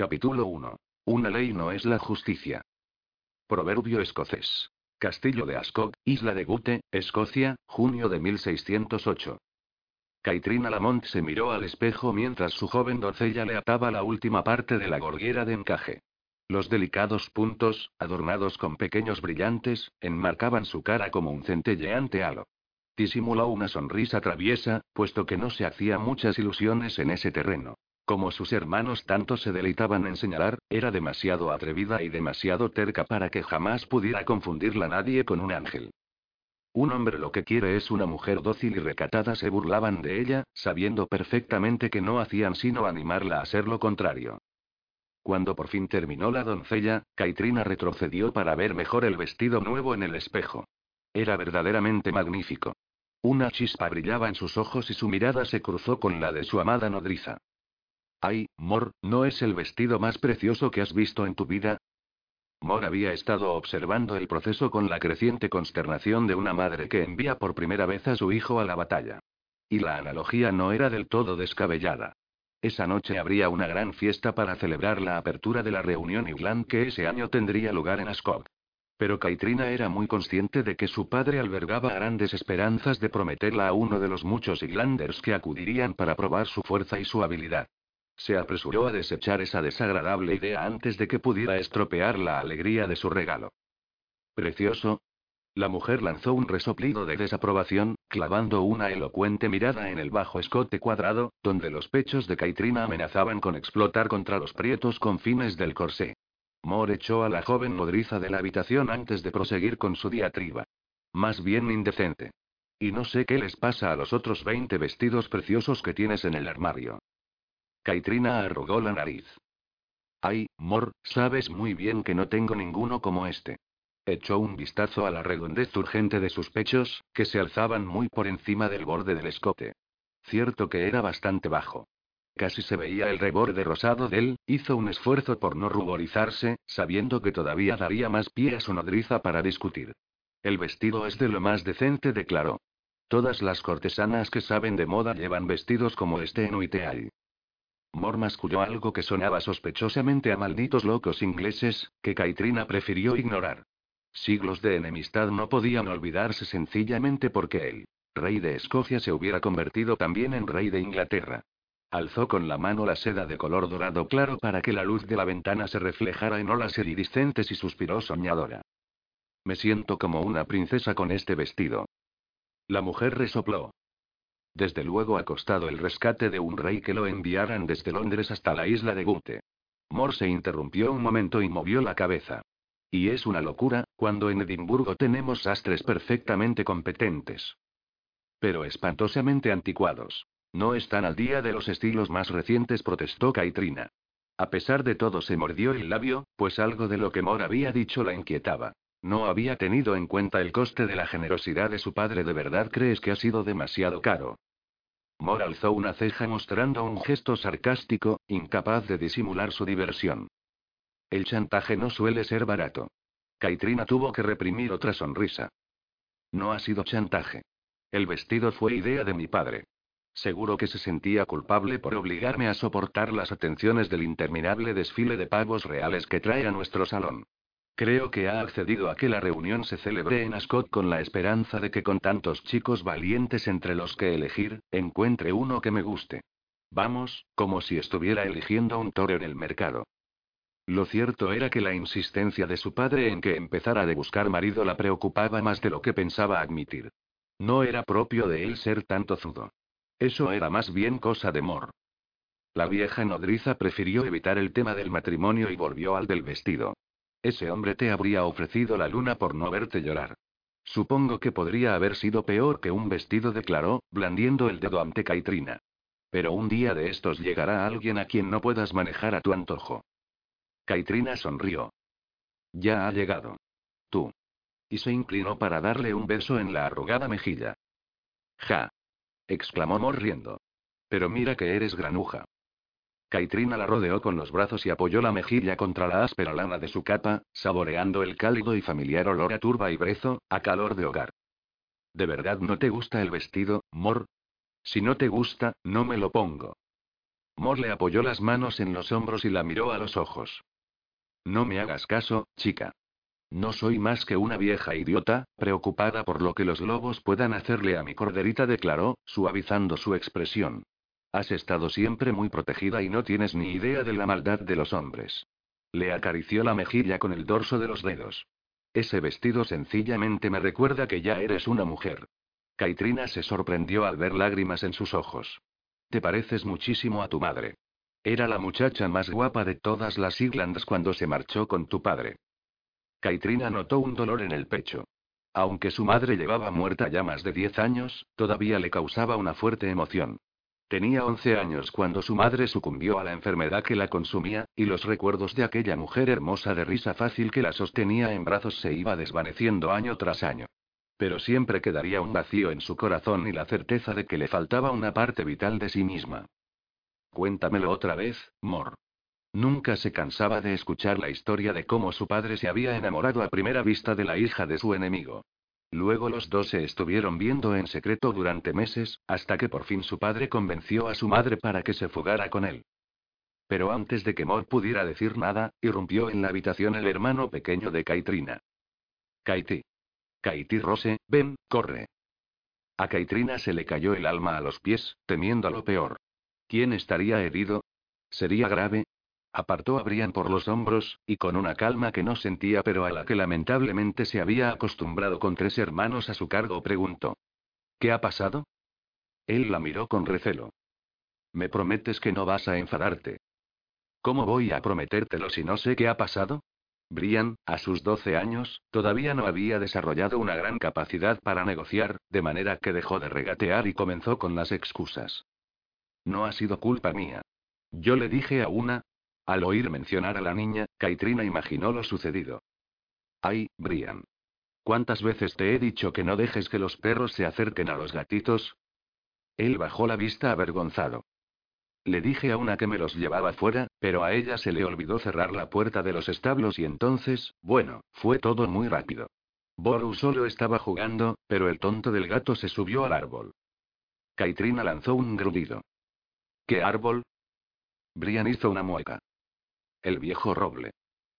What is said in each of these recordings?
Capítulo 1. Una ley no es la justicia. Proverbio escocés. Castillo de Ascot, isla de Gute, Escocia, junio de 1608. Caitrina Lamont se miró al espejo mientras su joven doncella le ataba la última parte de la gorguera de encaje. Los delicados puntos, adornados con pequeños brillantes, enmarcaban su cara como un centelleante halo. Disimuló una sonrisa traviesa, puesto que no se hacía muchas ilusiones en ese terreno. Como sus hermanos tanto se deleitaban en señalar, era demasiado atrevida y demasiado terca para que jamás pudiera confundirla nadie con un ángel. Un hombre lo que quiere es una mujer dócil y recatada, se burlaban de ella, sabiendo perfectamente que no hacían sino animarla a ser lo contrario. Cuando por fin terminó la doncella, Caitrina retrocedió para ver mejor el vestido nuevo en el espejo. Era verdaderamente magnífico. Una chispa brillaba en sus ojos y su mirada se cruzó con la de su amada nodriza. Ay, Mor, ¿no es el vestido más precioso que has visto en tu vida? Mor había estado observando el proceso con la creciente consternación de una madre que envía por primera vez a su hijo a la batalla. Y la analogía no era del todo descabellada. Esa noche habría una gran fiesta para celebrar la apertura de la reunión Irland que ese año tendría lugar en Ascot. Pero Caitrina era muy consciente de que su padre albergaba grandes esperanzas de prometerla a uno de los muchos Irlanders que acudirían para probar su fuerza y su habilidad. Se apresuró a desechar esa desagradable idea antes de que pudiera estropear la alegría de su regalo. ¿Precioso? La mujer lanzó un resoplido de desaprobación, clavando una elocuente mirada en el bajo escote cuadrado, donde los pechos de Caitrina amenazaban con explotar contra los prietos confines del corsé. Moore echó a la joven nodriza de la habitación antes de proseguir con su diatriba. Más bien indecente. Y no sé qué les pasa a los otros 20 vestidos preciosos que tienes en el armario. Caitrina arrugó la nariz. Ay, Mor, sabes muy bien que no tengo ninguno como este. Echó un vistazo a la redondez urgente de sus pechos, que se alzaban muy por encima del borde del escote. Cierto que era bastante bajo. Casi se veía el reborde rosado de él, hizo un esfuerzo por no ruborizarse, sabiendo que todavía daría más pie a su nodriza para discutir. El vestido es de lo más decente, declaró. Todas las cortesanas que saben de moda llevan vestidos como este en Uiteal. Mor masculló algo que sonaba sospechosamente a malditos locos ingleses, que Caitrina prefirió ignorar. Siglos de enemistad no podían olvidarse sencillamente porque él, rey de Escocia, se hubiera convertido también en rey de Inglaterra. Alzó con la mano la seda de color dorado claro para que la luz de la ventana se reflejara en olas iridiscentes y suspiró soñadora. Me siento como una princesa con este vestido. La mujer resopló. Desde luego ha costado el rescate de un rey que lo enviaran desde Londres hasta la isla de Gute. Mor se interrumpió un momento y movió la cabeza. Y es una locura, cuando en Edimburgo tenemos sastres perfectamente competentes. Pero espantosamente anticuados. No están al día de los estilos más recientes, protestó Caitrina. A pesar de todo se mordió el labio, pues algo de lo que Mor había dicho la inquietaba. No había tenido en cuenta el coste de la generosidad de su padre. ¿De verdad crees que ha sido demasiado caro? Mor alzó una ceja mostrando un gesto sarcástico, incapaz de disimular su diversión. El chantaje no suele ser barato. Caitrina tuvo que reprimir otra sonrisa. No ha sido chantaje. El vestido fue idea de mi padre. Seguro que se sentía culpable por obligarme a soportar las atenciones del interminable desfile de pavos reales que trae a nuestro salón. Creo que ha accedido a que la reunión se celebre en Ascot con la esperanza de que con tantos chicos valientes entre los que elegir, encuentre uno que me guste. Vamos, como si estuviera eligiendo un toro en el mercado. Lo cierto era que la insistencia de su padre en que empezara de buscar marido la preocupaba más de lo que pensaba admitir. No era propio de él ser tanto zudo. Eso era más bien cosa de Mor. La vieja nodriza prefirió evitar el tema del matrimonio y volvió al del vestido. Ese hombre te habría ofrecido la luna por no verte llorar. Supongo que podría haber sido peor que un vestido, declaró, blandiendo el dedo ante Caitrina. Pero un día de estos llegará alguien a quien no puedas manejar a tu antojo. Caitrina sonrió. Ya ha llegado. Tú. Y se inclinó para darle un beso en la arrugada mejilla. Ja. exclamó Mor riendo. Pero mira que eres granuja. Caitrina la rodeó con los brazos y apoyó la mejilla contra la áspera lana de su capa, saboreando el cálido y familiar olor a turba y brezo, a calor de hogar. ¿De verdad no te gusta el vestido, Mor? Si no te gusta, no me lo pongo. Mor le apoyó las manos en los hombros y la miró a los ojos. No me hagas caso, chica. No soy más que una vieja idiota, preocupada por lo que los lobos puedan hacerle a mi corderita, declaró, suavizando su expresión. Has estado siempre muy protegida y no tienes ni idea de la maldad de los hombres. Le acarició la mejilla con el dorso de los dedos. Ese vestido sencillamente me recuerda que ya eres una mujer. Caitrina se sorprendió al ver lágrimas en sus ojos. Te pareces muchísimo a tu madre. Era la muchacha más guapa de todas las Irlands cuando se marchó con tu padre. Caitrina notó un dolor en el pecho. Aunque su madre llevaba muerta ya más de diez años, todavía le causaba una fuerte emoción. Tenía 11 años cuando su madre sucumbió a la enfermedad que la consumía, y los recuerdos de aquella mujer hermosa de risa fácil que la sostenía en brazos se iba desvaneciendo año tras año. Pero siempre quedaría un vacío en su corazón y la certeza de que le faltaba una parte vital de sí misma. Cuéntamelo otra vez, Mor. Nunca se cansaba de escuchar la historia de cómo su padre se había enamorado a primera vista de la hija de su enemigo. Luego los dos se estuvieron viendo en secreto durante meses, hasta que por fin su padre convenció a su madre para que se fugara con él. Pero antes de que Maud pudiera decir nada, irrumpió en la habitación el hermano pequeño de Caitrina. Kaiti. Kaiti Rose, ven, corre. A Caitrina se le cayó el alma a los pies, temiendo lo peor. ¿Quién estaría herido? ¿Sería grave? Apartó a Brian por los hombros, y con una calma que no sentía pero a la que lamentablemente se había acostumbrado con tres hermanos a su cargo, preguntó. ¿Qué ha pasado? Él la miró con recelo. Me prometes que no vas a enfadarte. ¿Cómo voy a prometértelo si no sé qué ha pasado? Brian, a sus 12 años, todavía no había desarrollado una gran capacidad para negociar, de manera que dejó de regatear y comenzó con las excusas. No ha sido culpa mía. Yo le dije a una, al oír mencionar a la niña, Caitrina imaginó lo sucedido. Ay, Brian. ¿Cuántas veces te he dicho que no dejes que los perros se acerquen a los gatitos? Él bajó la vista avergonzado. Le dije a una que me los llevaba fuera, pero a ella se le olvidó cerrar la puerta de los establos y entonces, bueno, fue todo muy rápido. Boru solo estaba jugando, pero el tonto del gato se subió al árbol. Caitrina lanzó un grudido. ¿Qué árbol? Brian hizo una mueca. El viejo roble.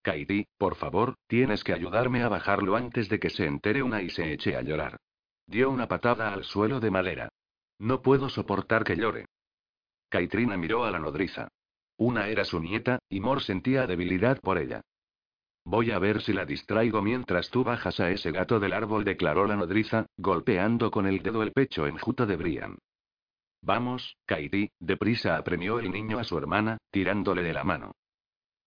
Kaiti, por favor, tienes que ayudarme a bajarlo antes de que se entere una y se eche a llorar. Dio una patada al suelo de madera. No puedo soportar que llore. Caitrina miró a la nodriza. Una era su nieta, y Mor sentía debilidad por ella. Voy a ver si la distraigo mientras tú bajas a ese gato del árbol, declaró la nodriza, golpeando con el dedo el pecho enjuto de Brian. Vamos, Kaiti, deprisa apremió el niño a su hermana, tirándole de la mano.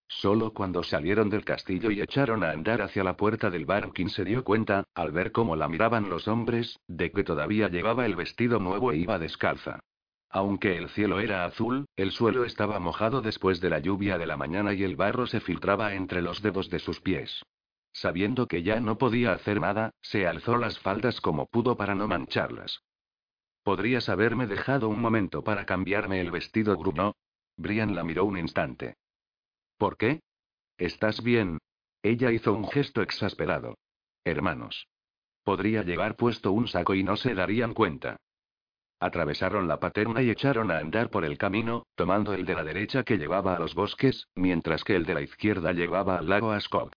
Solo cuando salieron del castillo y echaron a andar hacia la puerta del Barkin se dio cuenta, al ver cómo la miraban los hombres, de que todavía llevaba el vestido nuevo e iba descalza. Aunque el cielo era azul, el suelo estaba mojado después de la lluvia de la mañana y el barro se filtraba entre los dedos de sus pies. Sabiendo que ya no podía hacer nada, se alzó las faldas como pudo para no mancharlas. Podrías haberme dejado un momento para cambiarme el vestido, Bruno. Brian la miró un instante. ¿Por qué? ¿Estás bien? Ella hizo un gesto exasperado. Hermanos. Podría llevar puesto un saco y no se darían cuenta. Atravesaron la paterna y echaron a andar por el camino, tomando el de la derecha que llevaba a los bosques, mientras que el de la izquierda llevaba al lago Ascot.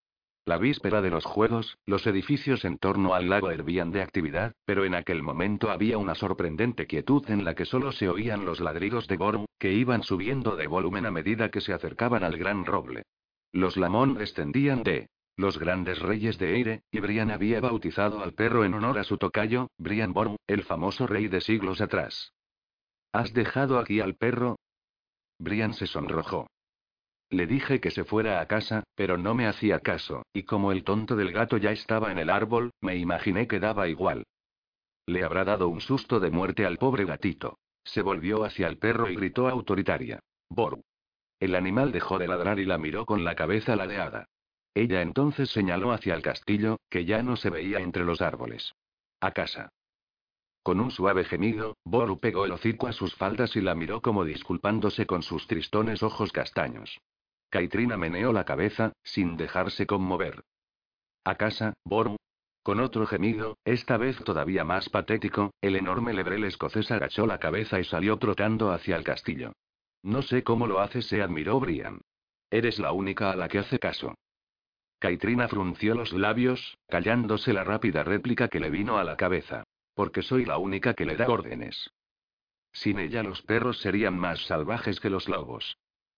La víspera de los juegos, los edificios en torno al lago hervían de actividad, pero en aquel momento había una sorprendente quietud en la que solo se oían los ladridos de Boru, que iban subiendo de volumen a medida que se acercaban al gran roble. Los Lamón descendían de los grandes reyes de Eire, y Brian había bautizado al perro en honor a su tocayo, Brian Boru, el famoso rey de siglos atrás. ¿Has dejado aquí al perro? Brian se sonrojó. Le dije que se fuera a casa, pero no me hacía caso, y como el tonto del gato ya estaba en el árbol, me imaginé que daba igual. Le habrá dado un susto de muerte al pobre gatito. Se volvió hacia el perro y gritó autoritaria. Boru. El animal dejó de ladrar y la miró con la cabeza ladeada. Ella entonces señaló hacia el castillo, que ya no se veía entre los árboles. A casa. Con un suave gemido, Boru pegó el hocico a sus faldas y la miró como disculpándose con sus tristones ojos castaños. Caitrina meneó la cabeza, sin dejarse conmover. A casa, Boru. Con otro gemido, esta vez todavía más patético, el enorme lebrel escocés agachó la cabeza y salió trotando hacia el castillo. No sé cómo lo hace, se admiró Brian. Eres la única a la que hace caso. Caitrina frunció los labios, callándose la rápida réplica que le vino a la cabeza. Porque soy la única que le da órdenes. Sin ella los perros serían más salvajes que los lobos.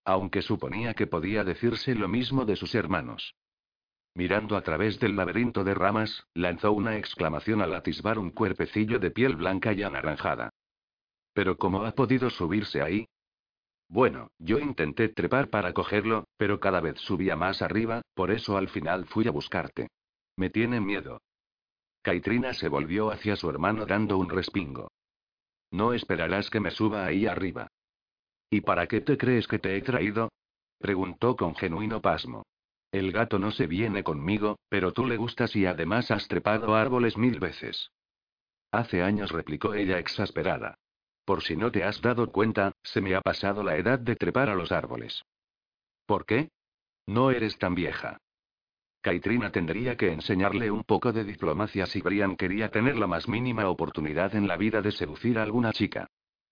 Aunque suponía que podía decirse lo mismo de sus hermanos. Mirando a través del laberinto de ramas, lanzó una exclamación al atisbar un cuerpecillo de piel blanca y anaranjada. ¿Pero cómo ha podido subirse ahí? Bueno, yo intenté trepar para cogerlo, pero cada vez subía más arriba, por eso al final fui a buscarte. Me tiene miedo. Caitrina se volvió hacia su hermano dando un respingo. No esperarás que me suba ahí arriba. ¿Y para qué te crees que te he traído? preguntó con genuino pasmo. El gato no se viene conmigo, pero tú le gustas y además has trepado árboles mil veces. Hace años replicó ella exasperada. Por si no te has dado cuenta, se me ha pasado la edad de trepar a los árboles. ¿Por qué? No eres tan vieja. Caitrina tendría que enseñarle un poco de diplomacia si Brian quería tener la más mínima oportunidad en la vida de seducir a alguna chica.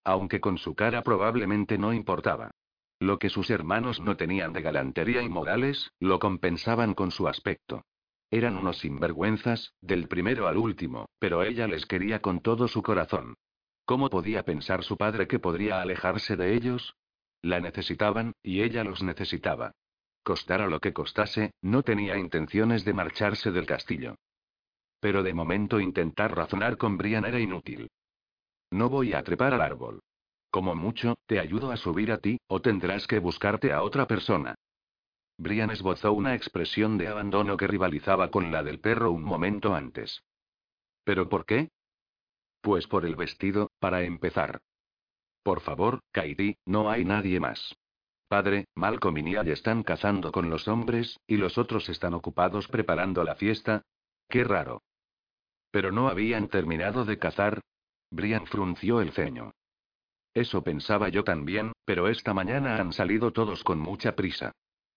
Aunque con su cara probablemente no importaba. Lo que sus hermanos no tenían de galantería y morales, lo compensaban con su aspecto. Eran unos sinvergüenzas, del primero al último, pero ella les quería con todo su corazón. ¿Cómo podía pensar su padre que podría alejarse de ellos? La necesitaban, y ella los necesitaba. Costara lo que costase, no tenía intenciones de marcharse del castillo. Pero de momento intentar razonar con Brian era inútil. No voy a trepar al árbol. Como mucho, te ayudo a subir a ti, o tendrás que buscarte a otra persona. Brian esbozó una expresión de abandono que rivalizaba con la del perro un momento antes. ¿Pero por qué? Pues por el vestido, para empezar. Por favor, Katie, no hay nadie más. Padre, Malcolm y Niall están cazando con los hombres, y los otros están ocupados preparando la fiesta. Qué raro. Pero no habían terminado de cazar. Brian frunció el ceño. Eso pensaba yo también, pero esta mañana han salido todos con mucha prisa.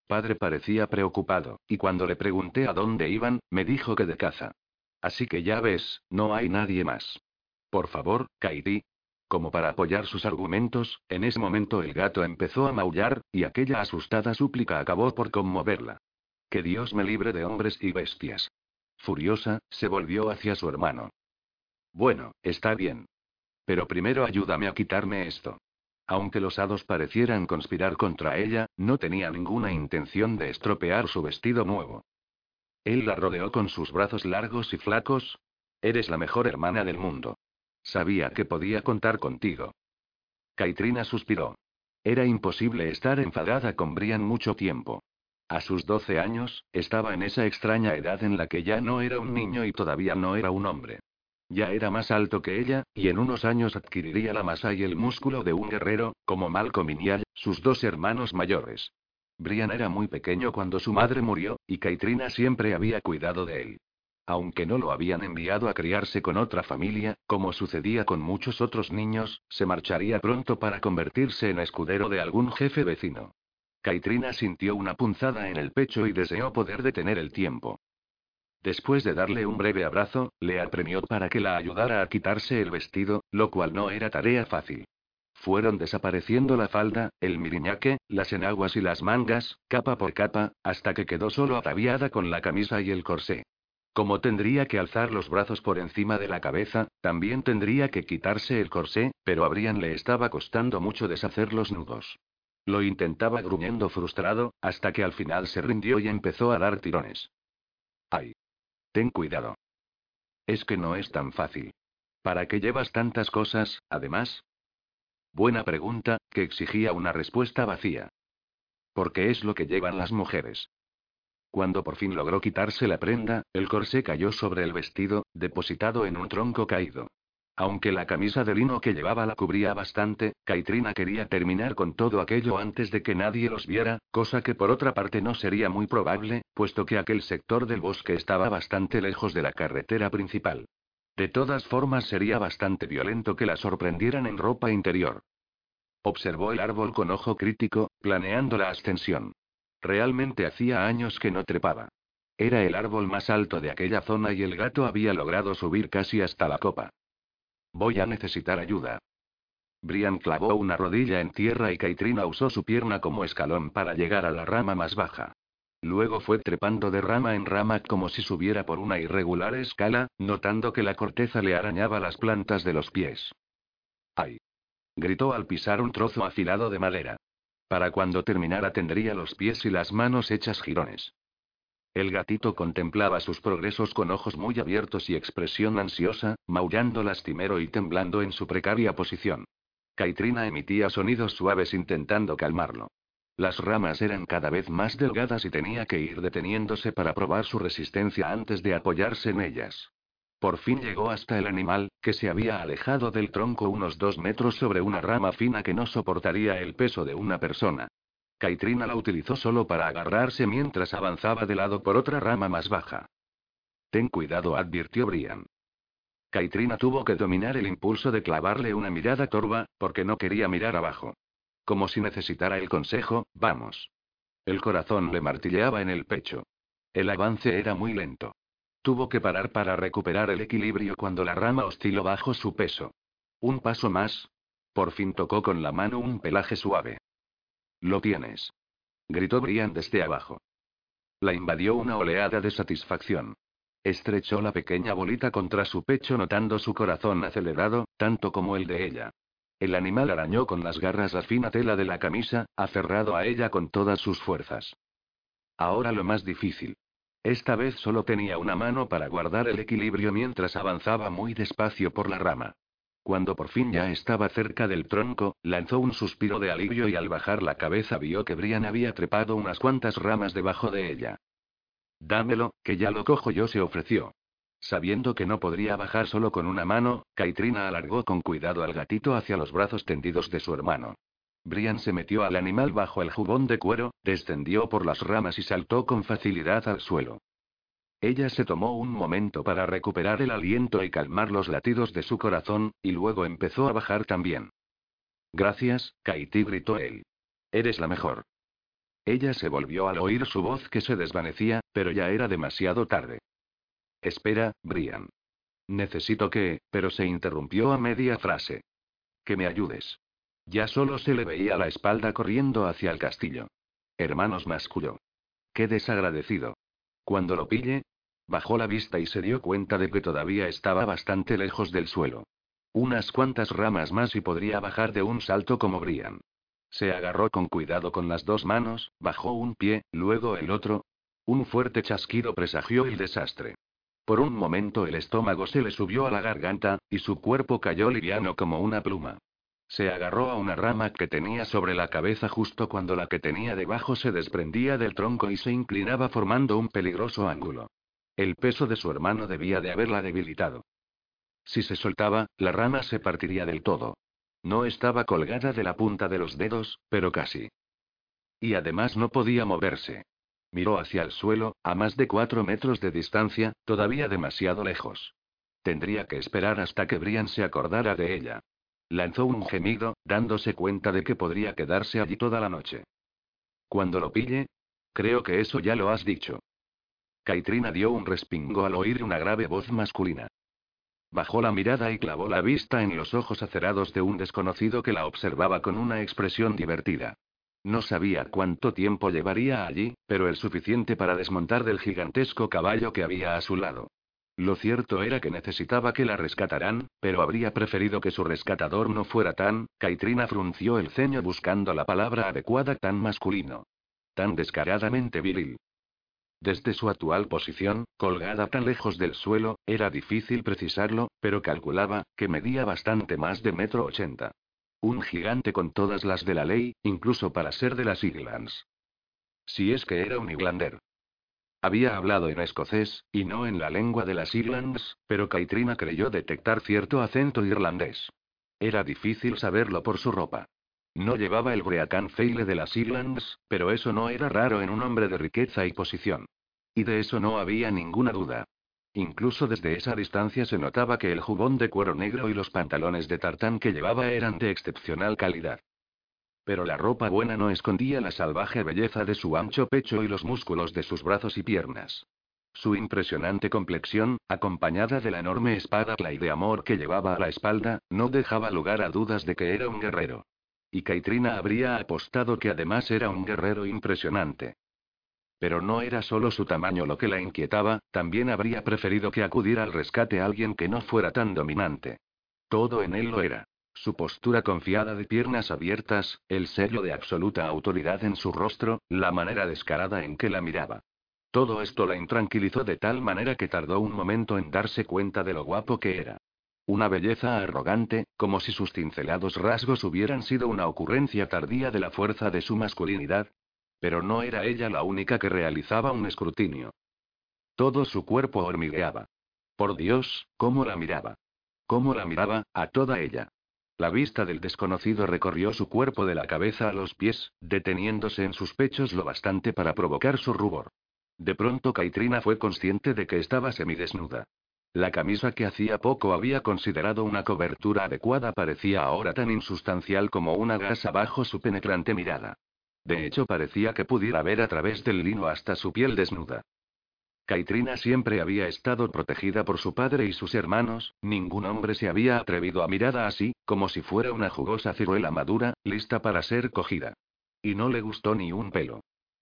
Padre parecía preocupado, y cuando le pregunté a dónde iban, me dijo que de caza. Así que ya ves, no hay nadie más. Por favor, Kaidi, como para apoyar sus argumentos, en ese momento el gato empezó a maullar, y aquella asustada súplica acabó por conmoverla. Que Dios me libre de hombres y bestias. Furiosa, se volvió hacia su hermano. Bueno, está bien. Pero primero ayúdame a quitarme esto. Aunque los hados parecieran conspirar contra ella, no tenía ninguna intención de estropear su vestido nuevo. Él la rodeó con sus brazos largos y flacos. Eres la mejor hermana del mundo. Sabía que podía contar contigo. Caitrina suspiró. Era imposible estar enfadada con Brian mucho tiempo. A sus 12 años, estaba en esa extraña edad en la que ya no era un niño y todavía no era un hombre. Ya era más alto que ella, y en unos años adquiriría la masa y el músculo de un guerrero, como Malcolm y sus dos hermanos mayores. Brian era muy pequeño cuando su madre murió, y Caitrina siempre había cuidado de él. Aunque no lo habían enviado a criarse con otra familia, como sucedía con muchos otros niños, se marcharía pronto para convertirse en escudero de algún jefe vecino. Caitrina sintió una punzada en el pecho y deseó poder detener el tiempo. Después de darle un breve abrazo, le apremió para que la ayudara a quitarse el vestido, lo cual no era tarea fácil. Fueron desapareciendo la falda, el miriñaque, las enaguas y las mangas, capa por capa, hasta que quedó solo ataviada con la camisa y el corsé. Como tendría que alzar los brazos por encima de la cabeza, también tendría que quitarse el corsé, pero a Brian le estaba costando mucho deshacer los nudos. Lo intentaba gruñendo frustrado, hasta que al final se rindió y empezó a dar tirones. ¡Ay! Ten cuidado. Es que no es tan fácil. ¿Para qué llevas tantas cosas, además? Buena pregunta, que exigía una respuesta vacía. Porque es lo que llevan las mujeres. Cuando por fin logró quitarse la prenda, el corsé cayó sobre el vestido, depositado en un tronco caído. Aunque la camisa de lino que llevaba la cubría bastante, Kaitrina quería terminar con todo aquello antes de que nadie los viera, cosa que por otra parte no sería muy probable, puesto que aquel sector del bosque estaba bastante lejos de la carretera principal. De todas formas sería bastante violento que la sorprendieran en ropa interior. Observó el árbol con ojo crítico, planeando la ascensión. Realmente hacía años que no trepaba. Era el árbol más alto de aquella zona y el gato había logrado subir casi hasta la copa. Voy a necesitar ayuda. Brian clavó una rodilla en tierra y Kaitrina usó su pierna como escalón para llegar a la rama más baja. Luego fue trepando de rama en rama como si subiera por una irregular escala, notando que la corteza le arañaba las plantas de los pies. ¡Ay! gritó al pisar un trozo afilado de madera. Para cuando terminara tendría los pies y las manos hechas jirones. El gatito contemplaba sus progresos con ojos muy abiertos y expresión ansiosa, maullando lastimero y temblando en su precaria posición. Kaitrina emitía sonidos suaves intentando calmarlo. Las ramas eran cada vez más delgadas y tenía que ir deteniéndose para probar su resistencia antes de apoyarse en ellas. Por fin llegó hasta el animal, que se había alejado del tronco unos dos metros sobre una rama fina que no soportaría el peso de una persona. Kaitrina la utilizó solo para agarrarse mientras avanzaba de lado por otra rama más baja. Ten cuidado, advirtió Brian. Kaitrina tuvo que dominar el impulso de clavarle una mirada torva, porque no quería mirar abajo. Como si necesitara el consejo, vamos. El corazón le martilleaba en el pecho. El avance era muy lento. Tuvo que parar para recuperar el equilibrio cuando la rama osciló bajo su peso. Un paso más. Por fin tocó con la mano un pelaje suave. Lo tienes. Gritó Brian desde abajo. La invadió una oleada de satisfacción. Estrechó la pequeña bolita contra su pecho notando su corazón acelerado, tanto como el de ella. El animal arañó con las garras la fina tela de la camisa, aferrado a ella con todas sus fuerzas. Ahora lo más difícil. Esta vez solo tenía una mano para guardar el equilibrio mientras avanzaba muy despacio por la rama. Cuando por fin ya estaba cerca del tronco, lanzó un suspiro de alivio y al bajar la cabeza vio que Brian había trepado unas cuantas ramas debajo de ella. Dámelo, que ya lo cojo yo, se ofreció. Sabiendo que no podría bajar solo con una mano, Kaitrina alargó con cuidado al gatito hacia los brazos tendidos de su hermano. Brian se metió al animal bajo el jubón de cuero, descendió por las ramas y saltó con facilidad al suelo. Ella se tomó un momento para recuperar el aliento y calmar los latidos de su corazón, y luego empezó a bajar también. Gracias, Kaiti gritó él. Eres la mejor. Ella se volvió al oír su voz que se desvanecía, pero ya era demasiado tarde. Espera, Brian. Necesito que, pero se interrumpió a media frase. Que me ayudes. Ya solo se le veía la espalda corriendo hacia el castillo. Hermanos masculó. Qué desagradecido. Cuando lo pille, bajó la vista y se dio cuenta de que todavía estaba bastante lejos del suelo. Unas cuantas ramas más y podría bajar de un salto como Brian. Se agarró con cuidado con las dos manos, bajó un pie, luego el otro. Un fuerte chasquido presagió el desastre. Por un momento el estómago se le subió a la garganta, y su cuerpo cayó liviano como una pluma. Se agarró a una rama que tenía sobre la cabeza justo cuando la que tenía debajo se desprendía del tronco y se inclinaba formando un peligroso ángulo. El peso de su hermano debía de haberla debilitado. Si se soltaba, la rama se partiría del todo. No estaba colgada de la punta de los dedos, pero casi. Y además no podía moverse. Miró hacia el suelo, a más de cuatro metros de distancia, todavía demasiado lejos. Tendría que esperar hasta que Brian se acordara de ella. Lanzó un gemido, dándose cuenta de que podría quedarse allí toda la noche. Cuando lo pille? Creo que eso ya lo has dicho. Kaitrina dio un respingo al oír una grave voz masculina. Bajó la mirada y clavó la vista en los ojos acerados de un desconocido que la observaba con una expresión divertida. No sabía cuánto tiempo llevaría allí, pero el suficiente para desmontar del gigantesco caballo que había a su lado. Lo cierto era que necesitaba que la rescataran, pero habría preferido que su rescatador no fuera tan. Kaitrina frunció el ceño buscando la palabra adecuada tan masculino. Tan descaradamente viril. Desde su actual posición, colgada tan lejos del suelo, era difícil precisarlo, pero calculaba que medía bastante más de metro ochenta. Un gigante con todas las de la ley, incluso para ser de las Iglands. Si es que era un Iglander. Había hablado en escocés, y no en la lengua de las Islands, pero Kaitrina creyó detectar cierto acento irlandés. Era difícil saberlo por su ropa. No llevaba el Breacan Feile de las Islands, pero eso no era raro en un hombre de riqueza y posición. Y de eso no había ninguna duda. Incluso desde esa distancia se notaba que el jubón de cuero negro y los pantalones de tartán que llevaba eran de excepcional calidad. Pero la ropa buena no escondía la salvaje belleza de su ancho pecho y los músculos de sus brazos y piernas. Su impresionante complexión, acompañada de la enorme espada clay de amor que llevaba a la espalda, no dejaba lugar a dudas de que era un guerrero. Y Kaitrina habría apostado que además era un guerrero impresionante. Pero no era solo su tamaño lo que la inquietaba, también habría preferido que acudiera al rescate alguien que no fuera tan dominante. Todo en él lo era. Su postura confiada de piernas abiertas, el sello de absoluta autoridad en su rostro, la manera descarada en que la miraba. Todo esto la intranquilizó de tal manera que tardó un momento en darse cuenta de lo guapo que era. Una belleza arrogante, como si sus cincelados rasgos hubieran sido una ocurrencia tardía de la fuerza de su masculinidad, pero no era ella la única que realizaba un escrutinio. Todo su cuerpo hormigueaba. Por Dios, cómo la miraba. Cómo la miraba, a toda ella. La vista del desconocido recorrió su cuerpo de la cabeza a los pies, deteniéndose en sus pechos lo bastante para provocar su rubor. De pronto Kaitrina fue consciente de que estaba semidesnuda. La camisa que hacía poco había considerado una cobertura adecuada parecía ahora tan insustancial como una gasa bajo su penetrante mirada. De hecho, parecía que pudiera ver a través del lino hasta su piel desnuda. Kaitrina siempre había estado protegida por su padre y sus hermanos, ningún hombre se había atrevido a mirarla así, como si fuera una jugosa ciruela madura, lista para ser cogida. Y no le gustó ni un pelo.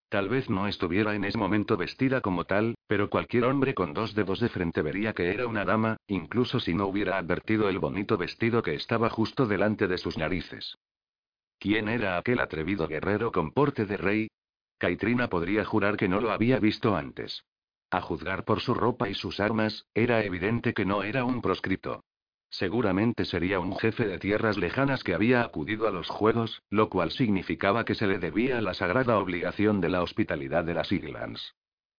Tal vez no estuviera en ese momento vestida como tal, pero cualquier hombre con dos dedos de frente vería que era una dama, incluso si no hubiera advertido el bonito vestido que estaba justo delante de sus narices. ¿Quién era aquel atrevido guerrero con porte de rey? Kaitrina podría jurar que no lo había visto antes. A juzgar por su ropa y sus armas, era evidente que no era un proscripto. Seguramente sería un jefe de tierras lejanas que había acudido a los juegos, lo cual significaba que se le debía la sagrada obligación de la hospitalidad de las Islands.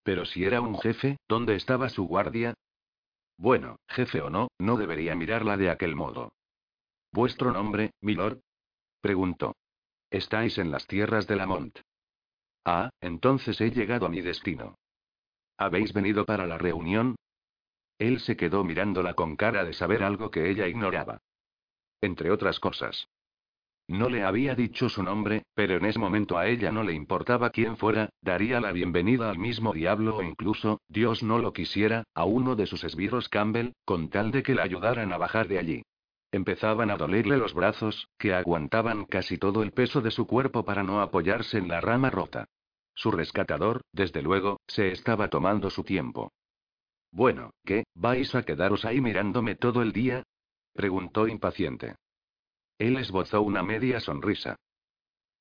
Pero si era un jefe, ¿dónde estaba su guardia? Bueno, jefe o no, no debería mirarla de aquel modo. ¿Vuestro nombre, milord? Preguntó. Estáis en las tierras de Lamont. Ah, entonces he llegado a mi destino. ¿Habéis venido para la reunión? Él se quedó mirándola con cara de saber algo que ella ignoraba. Entre otras cosas. No le había dicho su nombre, pero en ese momento a ella no le importaba quién fuera, daría la bienvenida al mismo diablo o incluso, Dios no lo quisiera, a uno de sus esbirros Campbell, con tal de que la ayudaran a bajar de allí. Empezaban a dolerle los brazos, que aguantaban casi todo el peso de su cuerpo para no apoyarse en la rama rota. Su rescatador, desde luego, se estaba tomando su tiempo. Bueno, ¿qué? ¿Vais a quedaros ahí mirándome todo el día? preguntó impaciente. Él esbozó una media sonrisa.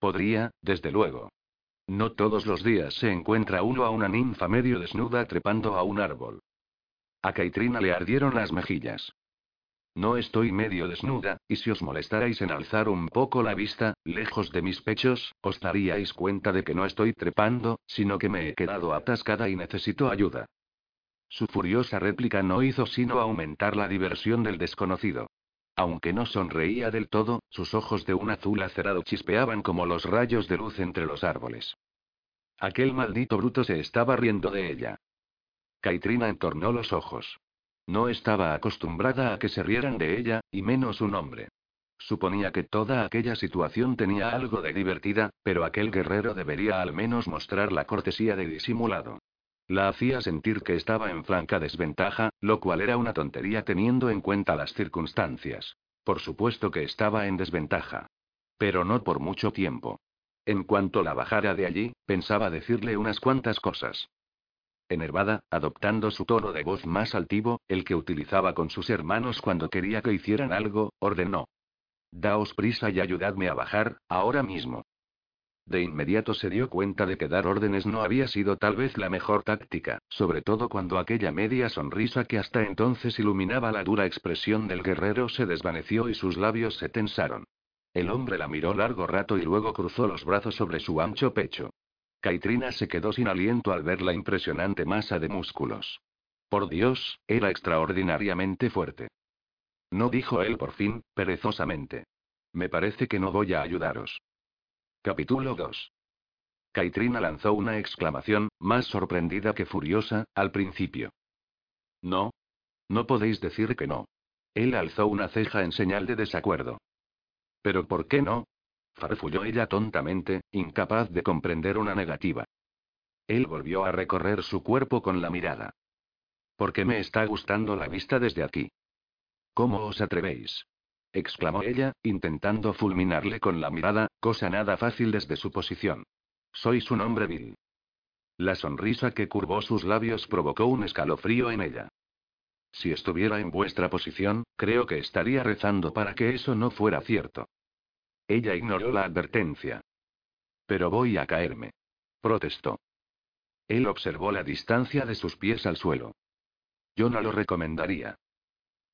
Podría, desde luego. No todos los días se encuentra uno a una ninfa medio desnuda trepando a un árbol. A Kaitrina le ardieron las mejillas. No estoy medio desnuda, y si os molestarais en alzar un poco la vista, lejos de mis pechos, os daríais cuenta de que no estoy trepando, sino que me he quedado atascada y necesito ayuda. Su furiosa réplica no hizo sino aumentar la diversión del desconocido. Aunque no sonreía del todo, sus ojos de un azul acerado chispeaban como los rayos de luz entre los árboles. Aquel maldito bruto se estaba riendo de ella. Kaitrina entornó los ojos. No estaba acostumbrada a que se rieran de ella, y menos un hombre. Suponía que toda aquella situación tenía algo de divertida, pero aquel guerrero debería al menos mostrar la cortesía de disimulado. La hacía sentir que estaba en franca desventaja, lo cual era una tontería teniendo en cuenta las circunstancias. Por supuesto que estaba en desventaja. Pero no por mucho tiempo. En cuanto la bajara de allí, pensaba decirle unas cuantas cosas. Enervada, adoptando su tono de voz más altivo, el que utilizaba con sus hermanos cuando quería que hicieran algo, ordenó. Daos prisa y ayudadme a bajar, ahora mismo. De inmediato se dio cuenta de que dar órdenes no había sido tal vez la mejor táctica, sobre todo cuando aquella media sonrisa que hasta entonces iluminaba la dura expresión del guerrero se desvaneció y sus labios se tensaron. El hombre la miró largo rato y luego cruzó los brazos sobre su ancho pecho. Kaitrina se quedó sin aliento al ver la impresionante masa de músculos. Por Dios, era extraordinariamente fuerte. No dijo él por fin, perezosamente. Me parece que no voy a ayudaros. Capítulo 2. Kaitrina lanzó una exclamación, más sorprendida que furiosa, al principio. No. No podéis decir que no. Él alzó una ceja en señal de desacuerdo. ¿Pero por qué no? farfulló ella tontamente, incapaz de comprender una negativa. Él volvió a recorrer su cuerpo con la mirada. ¿Por qué me está gustando la vista desde aquí? ¿Cómo os atrevéis? Exclamó ella, intentando fulminarle con la mirada, cosa nada fácil desde su posición. Sois un hombre vil. La sonrisa que curvó sus labios provocó un escalofrío en ella. Si estuviera en vuestra posición, creo que estaría rezando para que eso no fuera cierto. Ella ignoró la advertencia. Pero voy a caerme. Protestó. Él observó la distancia de sus pies al suelo. Yo no lo recomendaría.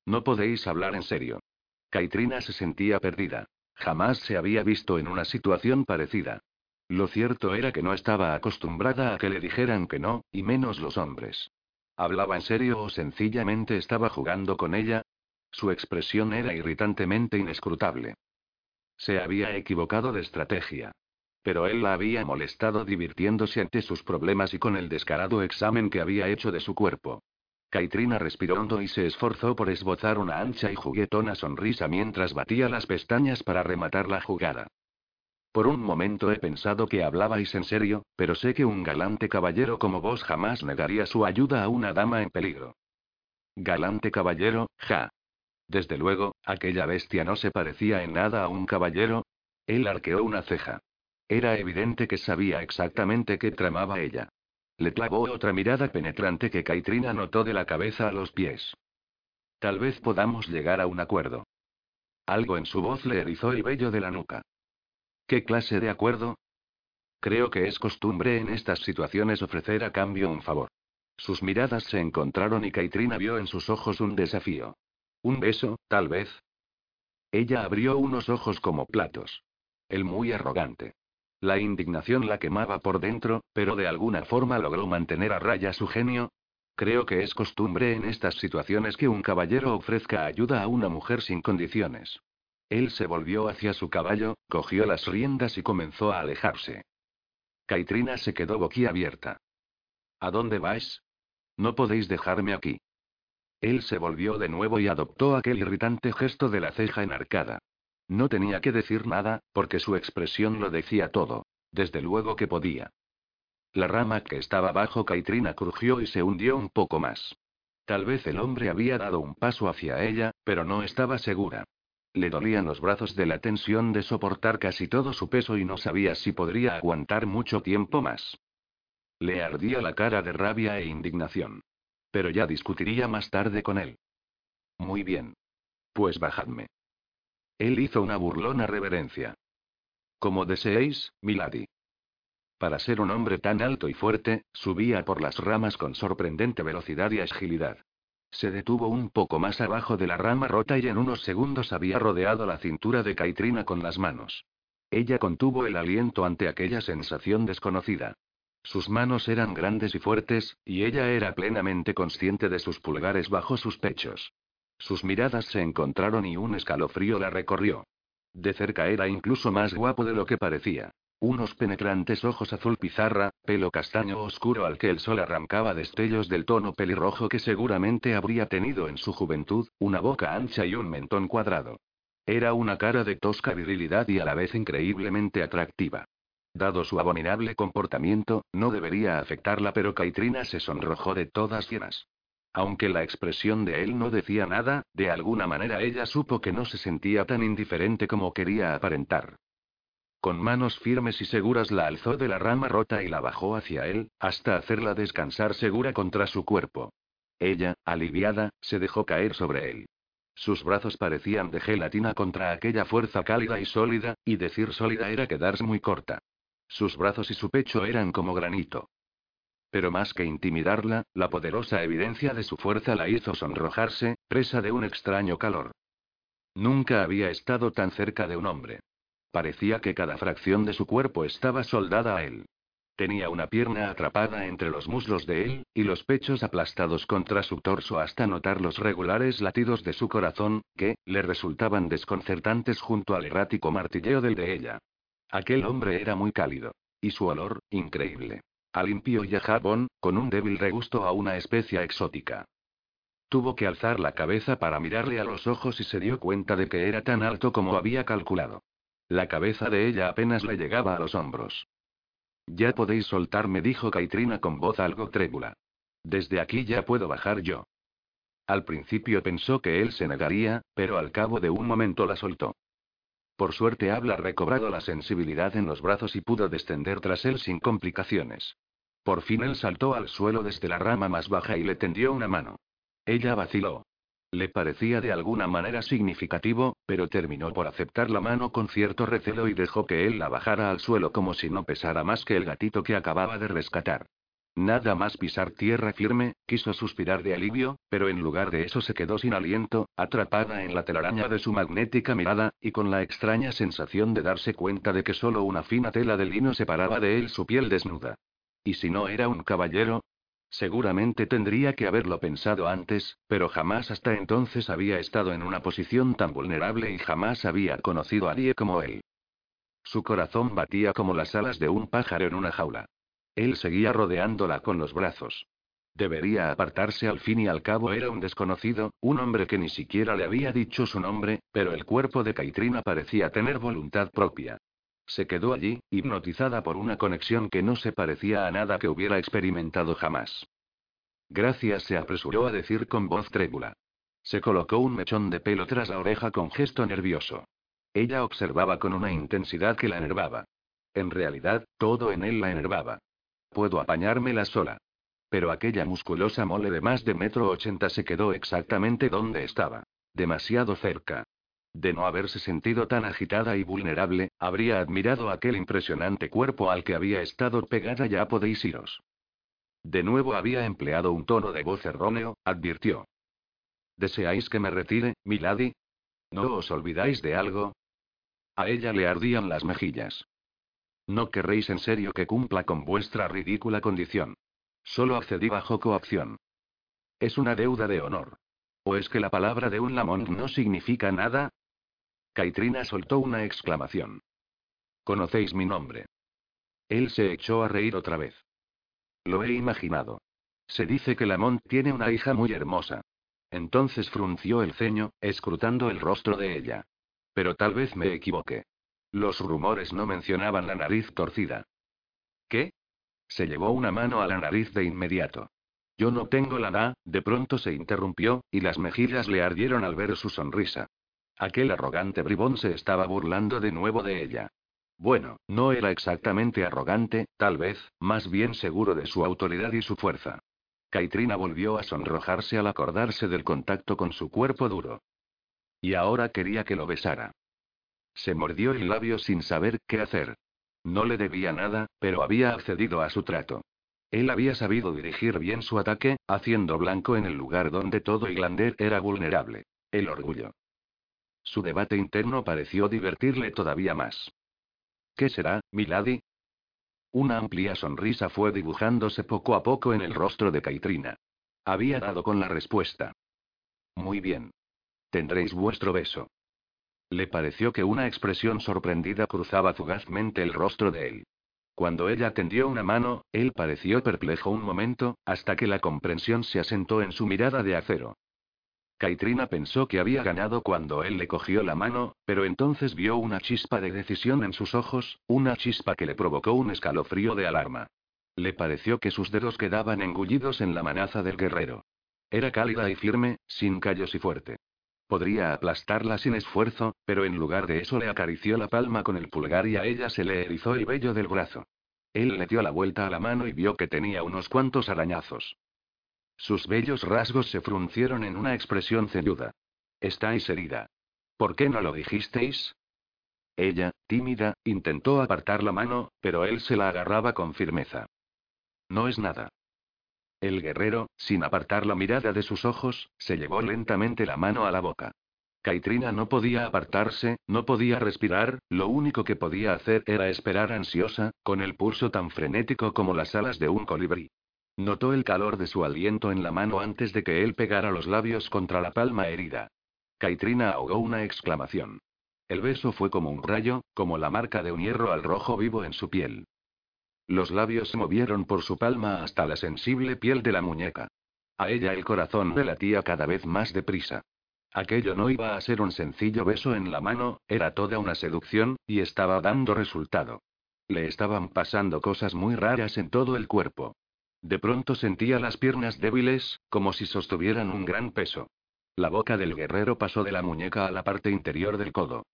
No podéis hablar en serio. Kaitrina se sentía perdida. Jamás se había visto en una situación parecida. Lo cierto era que no estaba acostumbrada a que le dijeran que no, y menos los hombres. ¿Hablaba en serio o sencillamente estaba jugando con ella? Su expresión era irritantemente inescrutable. Se había equivocado de estrategia. Pero él la había molestado divirtiéndose ante sus problemas y con el descarado examen que había hecho de su cuerpo. Kaitrina respiró hondo y se esforzó por esbozar una ancha y juguetona sonrisa mientras batía las pestañas para rematar la jugada. Por un momento he pensado que hablabais en serio, pero sé que un galante caballero como vos jamás negaría su ayuda a una dama en peligro. Galante caballero, ja. Desde luego, aquella bestia no se parecía en nada a un caballero. Él arqueó una ceja. Era evidente que sabía exactamente qué tramaba ella. Le clavó otra mirada penetrante que Kaitrina notó de la cabeza a los pies. Tal vez podamos llegar a un acuerdo. Algo en su voz le erizó el vello de la nuca. ¿Qué clase de acuerdo? Creo que es costumbre en estas situaciones ofrecer a cambio un favor. Sus miradas se encontraron y Kaitrina vio en sus ojos un desafío. Un beso, tal vez. Ella abrió unos ojos como platos. El muy arrogante. La indignación la quemaba por dentro, pero de alguna forma logró mantener a raya su genio. Creo que es costumbre en estas situaciones que un caballero ofrezca ayuda a una mujer sin condiciones. Él se volvió hacia su caballo, cogió las riendas y comenzó a alejarse. Kaitrina se quedó boquiabierta. ¿A dónde vais? No podéis dejarme aquí. Él se volvió de nuevo y adoptó aquel irritante gesto de la ceja enarcada. No tenía que decir nada, porque su expresión lo decía todo. Desde luego que podía. La rama que estaba bajo Kaitrina crujió y se hundió un poco más. Tal vez el hombre había dado un paso hacia ella, pero no estaba segura. Le dolían los brazos de la tensión de soportar casi todo su peso y no sabía si podría aguantar mucho tiempo más. Le ardía la cara de rabia e indignación. Pero ya discutiría más tarde con él. Muy bien. Pues bajadme. Él hizo una burlona reverencia. Como deseéis, milady. Para ser un hombre tan alto y fuerte, subía por las ramas con sorprendente velocidad y agilidad. Se detuvo un poco más abajo de la rama rota y en unos segundos había rodeado la cintura de Caitrina con las manos. Ella contuvo el aliento ante aquella sensación desconocida. Sus manos eran grandes y fuertes, y ella era plenamente consciente de sus pulgares bajo sus pechos. Sus miradas se encontraron y un escalofrío la recorrió. De cerca era incluso más guapo de lo que parecía. Unos penetrantes ojos azul pizarra, pelo castaño oscuro al que el sol arrancaba destellos del tono pelirrojo que seguramente habría tenido en su juventud, una boca ancha y un mentón cuadrado. Era una cara de tosca virilidad y a la vez increíblemente atractiva. Dado su abominable comportamiento, no debería afectarla, pero Caitrina se sonrojó de todas llenas. Aunque la expresión de él no decía nada, de alguna manera ella supo que no se sentía tan indiferente como quería aparentar. Con manos firmes y seguras la alzó de la rama rota y la bajó hacia él, hasta hacerla descansar segura contra su cuerpo. Ella, aliviada, se dejó caer sobre él. Sus brazos parecían de gelatina contra aquella fuerza cálida y sólida, y decir sólida era quedarse muy corta. Sus brazos y su pecho eran como granito. Pero más que intimidarla, la poderosa evidencia de su fuerza la hizo sonrojarse, presa de un extraño calor. Nunca había estado tan cerca de un hombre. Parecía que cada fracción de su cuerpo estaba soldada a él. Tenía una pierna atrapada entre los muslos de él, y los pechos aplastados contra su torso hasta notar los regulares latidos de su corazón, que, le resultaban desconcertantes junto al errático martilleo del de ella. Aquel hombre era muy cálido. Y su olor, increíble. A limpio y a jabón, con un débil regusto a una especia exótica. Tuvo que alzar la cabeza para mirarle a los ojos y se dio cuenta de que era tan alto como había calculado. La cabeza de ella apenas le llegaba a los hombros. Ya podéis soltarme, dijo Caitrina con voz algo trébula. Desde aquí ya puedo bajar yo. Al principio pensó que él se negaría, pero al cabo de un momento la soltó. Por suerte habla recobrado la sensibilidad en los brazos y pudo descender tras él sin complicaciones. Por fin él saltó al suelo desde la rama más baja y le tendió una mano. Ella vaciló. Le parecía de alguna manera significativo, pero terminó por aceptar la mano con cierto recelo y dejó que él la bajara al suelo como si no pesara más que el gatito que acababa de rescatar. Nada más pisar tierra firme, quiso suspirar de alivio, pero en lugar de eso se quedó sin aliento, atrapada en la telaraña de su magnética mirada, y con la extraña sensación de darse cuenta de que solo una fina tela de lino separaba de él su piel desnuda. ¿Y si no era un caballero? Seguramente tendría que haberlo pensado antes, pero jamás hasta entonces había estado en una posición tan vulnerable y jamás había conocido a nadie como él. Su corazón batía como las alas de un pájaro en una jaula. Él seguía rodeándola con los brazos. Debería apartarse al fin y al cabo era un desconocido, un hombre que ni siquiera le había dicho su nombre, pero el cuerpo de Caitrina parecía tener voluntad propia. Se quedó allí, hipnotizada por una conexión que no se parecía a nada que hubiera experimentado jamás. Gracias, se apresuró a decir con voz trébula. Se colocó un mechón de pelo tras la oreja con gesto nervioso. Ella observaba con una intensidad que la enervaba. En realidad, todo en él la enervaba. Puedo apañármela sola. Pero aquella musculosa mole de más de metro ochenta se quedó exactamente donde estaba. Demasiado cerca. De no haberse sentido tan agitada y vulnerable, habría admirado aquel impresionante cuerpo al que había estado pegada ya podéis iros. De nuevo había empleado un tono de voz erróneo, advirtió. ¿Deseáis que me retire, milady? ¿No os olvidáis de algo? A ella le ardían las mejillas. No querréis en serio que cumpla con vuestra ridícula condición. Solo accedí bajo coacción. Es una deuda de honor. ¿O es que la palabra de un lamont no significa nada? Caitrina soltó una exclamación. ¿Conocéis mi nombre? Él se echó a reír otra vez. Lo he imaginado. Se dice que Lamont tiene una hija muy hermosa. Entonces frunció el ceño, escrutando el rostro de ella. Pero tal vez me equivoqué. Los rumores no mencionaban la nariz torcida. ¿Qué? Se llevó una mano a la nariz de inmediato. Yo no tengo la na, de pronto se interrumpió, y las mejillas le ardieron al ver su sonrisa. Aquel arrogante bribón se estaba burlando de nuevo de ella. Bueno, no era exactamente arrogante, tal vez, más bien seguro de su autoridad y su fuerza. Caitrina volvió a sonrojarse al acordarse del contacto con su cuerpo duro. Y ahora quería que lo besara. Se mordió el labio sin saber qué hacer. No le debía nada, pero había accedido a su trato. Él había sabido dirigir bien su ataque, haciendo blanco en el lugar donde todo Iglander era vulnerable. El orgullo. Su debate interno pareció divertirle todavía más. ¿Qué será, Milady? Una amplia sonrisa fue dibujándose poco a poco en el rostro de Caitrina. Había dado con la respuesta. Muy bien. Tendréis vuestro beso. Le pareció que una expresión sorprendida cruzaba fugazmente el rostro de él. Cuando ella tendió una mano, él pareció perplejo un momento, hasta que la comprensión se asentó en su mirada de acero. Caitrina pensó que había ganado cuando él le cogió la mano, pero entonces vio una chispa de decisión en sus ojos, una chispa que le provocó un escalofrío de alarma. Le pareció que sus dedos quedaban engullidos en la manaza del guerrero. Era cálida y firme, sin callos y fuerte. Podría aplastarla sin esfuerzo, pero en lugar de eso le acarició la palma con el pulgar y a ella se le erizó el vello del brazo. Él le dio la vuelta a la mano y vio que tenía unos cuantos arañazos. Sus bellos rasgos se fruncieron en una expresión ceñuda. Estáis herida. ¿Por qué no lo dijisteis? Ella, tímida, intentó apartar la mano, pero él se la agarraba con firmeza. No es nada. El guerrero, sin apartar la mirada de sus ojos, se llevó lentamente la mano a la boca. Caitrina no podía apartarse, no podía respirar, lo único que podía hacer era esperar ansiosa, con el pulso tan frenético como las alas de un colibrí. Notó el calor de su aliento en la mano antes de que él pegara los labios contra la palma herida. Caitrina ahogó una exclamación. El beso fue como un rayo, como la marca de un hierro al rojo vivo en su piel. Los labios se movieron por su palma hasta la sensible piel de la muñeca. A ella el corazón le latía cada vez más deprisa. Aquello no iba a ser un sencillo beso en la mano, era toda una seducción, y estaba dando resultado. Le estaban pasando cosas muy raras en todo el cuerpo. De pronto sentía las piernas débiles, como si sostuvieran un gran peso. La boca del guerrero pasó de la muñeca a la parte interior del codo.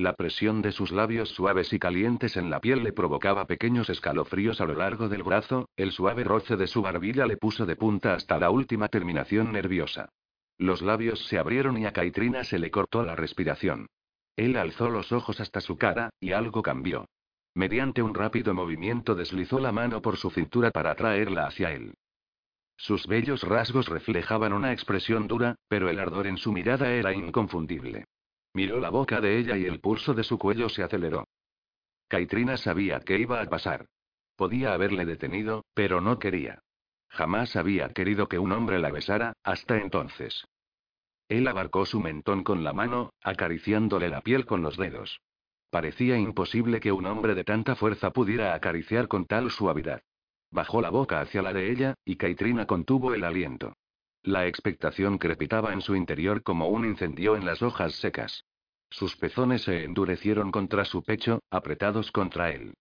La presión de sus labios suaves y calientes en la piel le provocaba pequeños escalofríos a lo largo del brazo, el suave roce de su barbilla le puso de punta hasta la última terminación nerviosa. Los labios se abrieron y a Caitrina se le cortó la respiración. Él alzó los ojos hasta su cara, y algo cambió. Mediante un rápido movimiento deslizó la mano por su cintura para traerla hacia él. Sus bellos rasgos reflejaban una expresión dura, pero el ardor en su mirada era inconfundible. Miró la boca de ella y el pulso de su cuello se aceleró. Caitrina sabía que iba a pasar. Podía haberle detenido, pero no quería. Jamás había querido que un hombre la besara, hasta entonces. Él abarcó su mentón con la mano, acariciándole la piel con los dedos. Parecía imposible que un hombre de tanta fuerza pudiera acariciar con tal suavidad. Bajó la boca hacia la de ella, y Caitrina contuvo el aliento. La expectación crepitaba en su interior como un incendio en las hojas secas. Sus pezones se endurecieron contra su pecho, apretados contra él.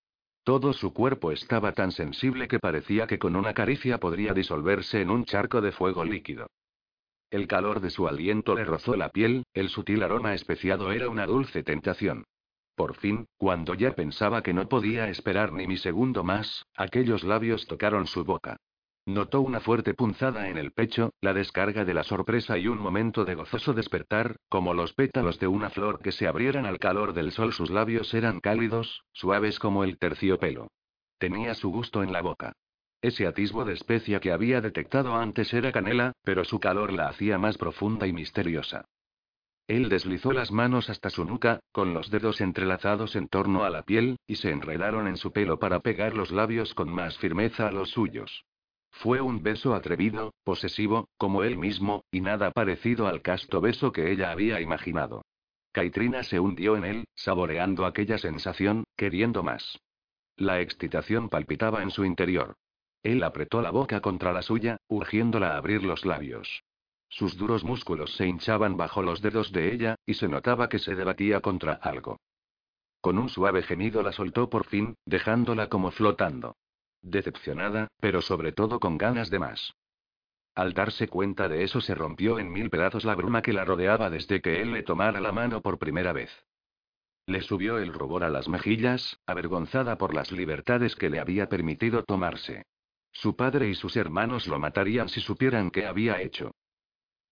Todo su cuerpo estaba tan sensible que parecía que con una caricia podría disolverse en un charco de fuego líquido. El calor de su aliento le rozó la piel, el sutil aroma especiado era una dulce tentación. Por fin, cuando ya pensaba que no podía esperar ni mi segundo más, aquellos labios tocaron su boca. Notó una fuerte punzada en el pecho, la descarga de la sorpresa y un momento de gozoso despertar, como los pétalos de una flor que se abrieran al calor del sol. Sus labios eran cálidos, suaves como el terciopelo. Tenía su gusto en la boca. Ese atisbo de especia que había detectado antes era canela, pero su calor la hacía más profunda y misteriosa. Él deslizó las manos hasta su nuca, con los dedos entrelazados en torno a la piel, y se enredaron en su pelo para pegar los labios con más firmeza a los suyos. Fue un beso atrevido, posesivo, como él mismo, y nada parecido al casto beso que ella había imaginado. Caitrina se hundió en él, saboreando aquella sensación, queriendo más. La excitación palpitaba en su interior. Él apretó la boca contra la suya, urgiéndola a abrir los labios. Sus duros músculos se hinchaban bajo los dedos de ella, y se notaba que se debatía contra algo. Con un suave gemido la soltó por fin, dejándola como flotando. Decepcionada, pero sobre todo con ganas de más. Al darse cuenta de eso se rompió en mil pedazos la bruma que la rodeaba desde que él le tomara la mano por primera vez. Le subió el rubor a las mejillas, avergonzada por las libertades que le había permitido tomarse. Su padre y sus hermanos lo matarían si supieran qué había hecho.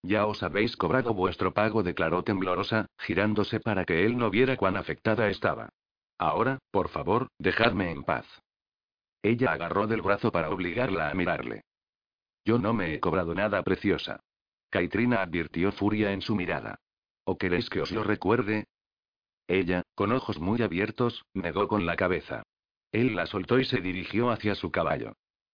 Ya os habéis cobrado vuestro pago, declaró temblorosa, girándose para que él no viera cuán afectada estaba. Ahora, por favor, dejadme en paz. Ella agarró del brazo para obligarla a mirarle. Yo no me he cobrado nada, preciosa. Caitrina advirtió furia en su mirada. ¿O queréis que os lo recuerde? Ella, con ojos muy abiertos, negó con la cabeza. Él la soltó y se dirigió hacia su caballo.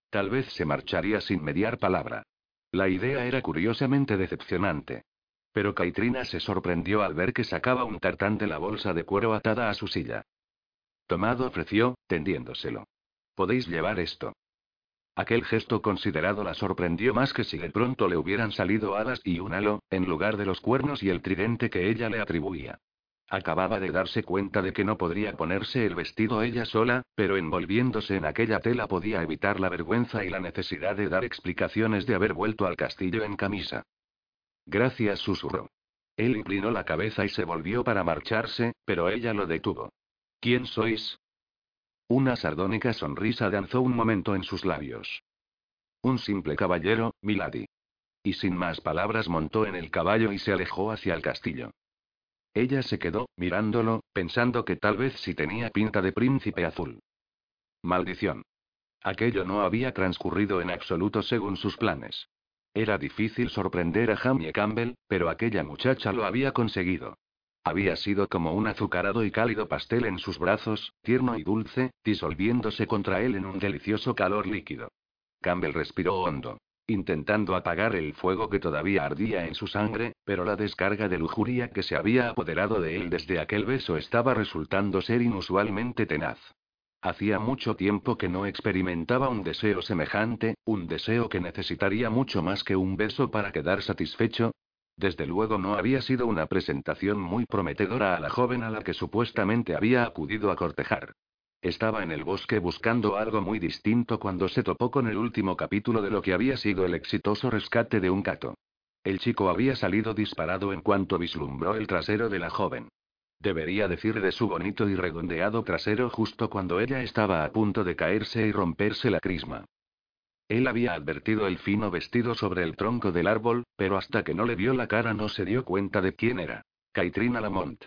Tal vez se marcharía sin mediar palabra. La idea era curiosamente decepcionante. Pero Caitrina se sorprendió al ver que sacaba un tartán de la bolsa de cuero atada a su silla. Tomado ofreció, tendiéndoselo. Podéis llevar esto. Aquel gesto considerado la sorprendió más que si de pronto le hubieran salido alas y un halo, en lugar de los cuernos y el tridente que ella le atribuía. Acababa de darse cuenta de que no podría ponerse el vestido ella sola, pero envolviéndose en aquella tela podía evitar la vergüenza y la necesidad de dar explicaciones de haber vuelto al castillo en camisa. Gracias, susurró. Él inclinó la cabeza y se volvió para marcharse, pero ella lo detuvo. ¿Quién sois? Una sardónica sonrisa danzó un momento en sus labios. Un simple caballero, Milady. Y sin más palabras montó en el caballo y se alejó hacia el castillo. Ella se quedó, mirándolo, pensando que tal vez sí tenía pinta de príncipe azul. Maldición. Aquello no había transcurrido en absoluto según sus planes. Era difícil sorprender a Jamie Campbell, pero aquella muchacha lo había conseguido. Había sido como un azucarado y cálido pastel en sus brazos, tierno y dulce, disolviéndose contra él en un delicioso calor líquido. Campbell respiró hondo, intentando apagar el fuego que todavía ardía en su sangre, pero la descarga de lujuria que se había apoderado de él desde aquel beso estaba resultando ser inusualmente tenaz. Hacía mucho tiempo que no experimentaba un deseo semejante, un deseo que necesitaría mucho más que un beso para quedar satisfecho. Desde luego no había sido una presentación muy prometedora a la joven a la que supuestamente había acudido a cortejar. Estaba en el bosque buscando algo muy distinto cuando se topó con el último capítulo de lo que había sido el exitoso rescate de un gato. El chico había salido disparado en cuanto vislumbró el trasero de la joven. Debería decir de su bonito y redondeado trasero justo cuando ella estaba a punto de caerse y romperse la crisma. Él había advertido el fino vestido sobre el tronco del árbol, pero hasta que no le vio la cara no se dio cuenta de quién era. Caitrina Lamont.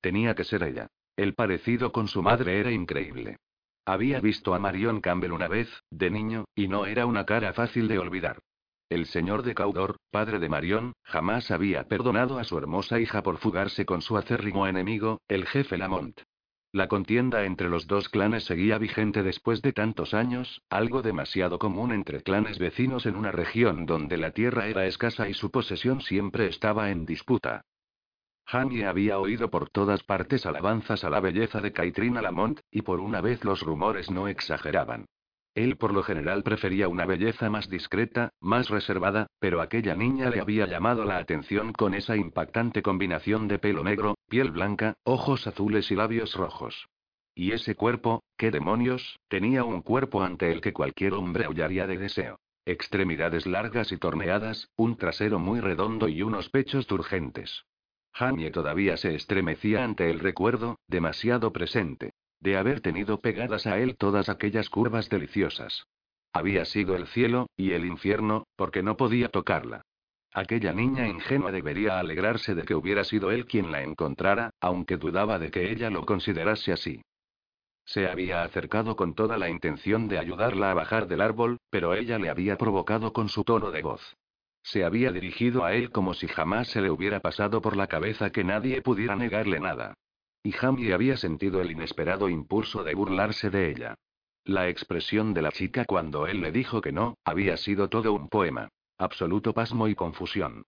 Tenía que ser ella. El parecido con su madre era increíble. Había visto a Marion Campbell una vez, de niño, y no era una cara fácil de olvidar. El señor de Caudor, padre de Marion, jamás había perdonado a su hermosa hija por fugarse con su acérrimo enemigo, el jefe Lamont. La contienda entre los dos clanes seguía vigente después de tantos años, algo demasiado común entre clanes vecinos en una región donde la tierra era escasa y su posesión siempre estaba en disputa. Jamie había oído por todas partes alabanzas a la belleza de Caitrina Lamont, y por una vez los rumores no exageraban. Él por lo general prefería una belleza más discreta, más reservada, pero aquella niña le había llamado la atención con esa impactante combinación de pelo negro, piel blanca, ojos azules y labios rojos. Y ese cuerpo, ¿qué demonios? Tenía un cuerpo ante el que cualquier hombre aullaría de deseo. Extremidades largas y torneadas, un trasero muy redondo y unos pechos turgentes. Jamie todavía se estremecía ante el recuerdo, demasiado presente de haber tenido pegadas a él todas aquellas curvas deliciosas. Había sido el cielo, y el infierno, porque no podía tocarla. Aquella niña ingenua debería alegrarse de que hubiera sido él quien la encontrara, aunque dudaba de que ella lo considerase así. Se había acercado con toda la intención de ayudarla a bajar del árbol, pero ella le había provocado con su tono de voz. Se había dirigido a él como si jamás se le hubiera pasado por la cabeza que nadie pudiera negarle nada. Y Jamie había sentido el inesperado impulso de burlarse de ella. La expresión de la chica cuando él le dijo que no, había sido todo un poema. Absoluto pasmo y confusión.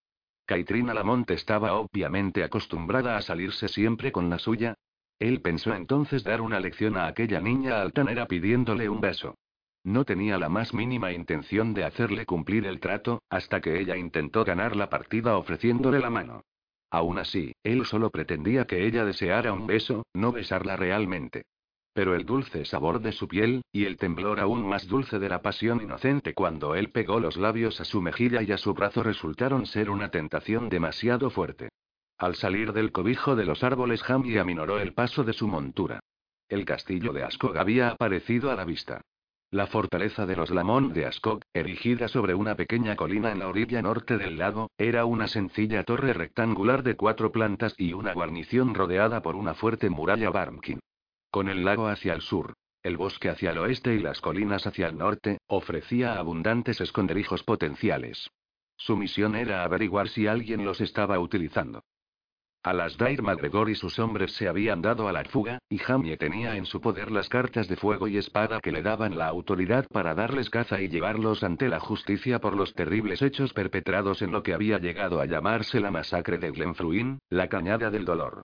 Caitrina Lamont estaba obviamente acostumbrada a salirse siempre con la suya. Él pensó entonces dar una lección a aquella niña altanera pidiéndole un beso. No tenía la más mínima intención de hacerle cumplir el trato, hasta que ella intentó ganar la partida ofreciéndole la mano. Aún así, él solo pretendía que ella deseara un beso, no besarla realmente. Pero el dulce sabor de su piel, y el temblor aún más dulce de la pasión inocente cuando él pegó los labios a su mejilla y a su brazo resultaron ser una tentación demasiado fuerte. Al salir del cobijo de los árboles, Jamie aminoró el paso de su montura. El castillo de Ascog había aparecido a la vista. La fortaleza de los Lamont de Ascog, erigida sobre una pequeña colina en la orilla norte del lago, era una sencilla torre rectangular de cuatro plantas y una guarnición rodeada por una fuerte muralla Barmkin. Con el lago hacia el sur, el bosque hacia el oeste y las colinas hacia el norte, ofrecía abundantes esconderijos potenciales. Su misión era averiguar si alguien los estaba utilizando. Alasdair MacGregor y sus hombres se habían dado a la fuga, y Jamie tenía en su poder las cartas de fuego y espada que le daban la autoridad para darles caza y llevarlos ante la justicia por los terribles hechos perpetrados en lo que había llegado a llamarse la masacre de Glenfruin, la cañada del dolor.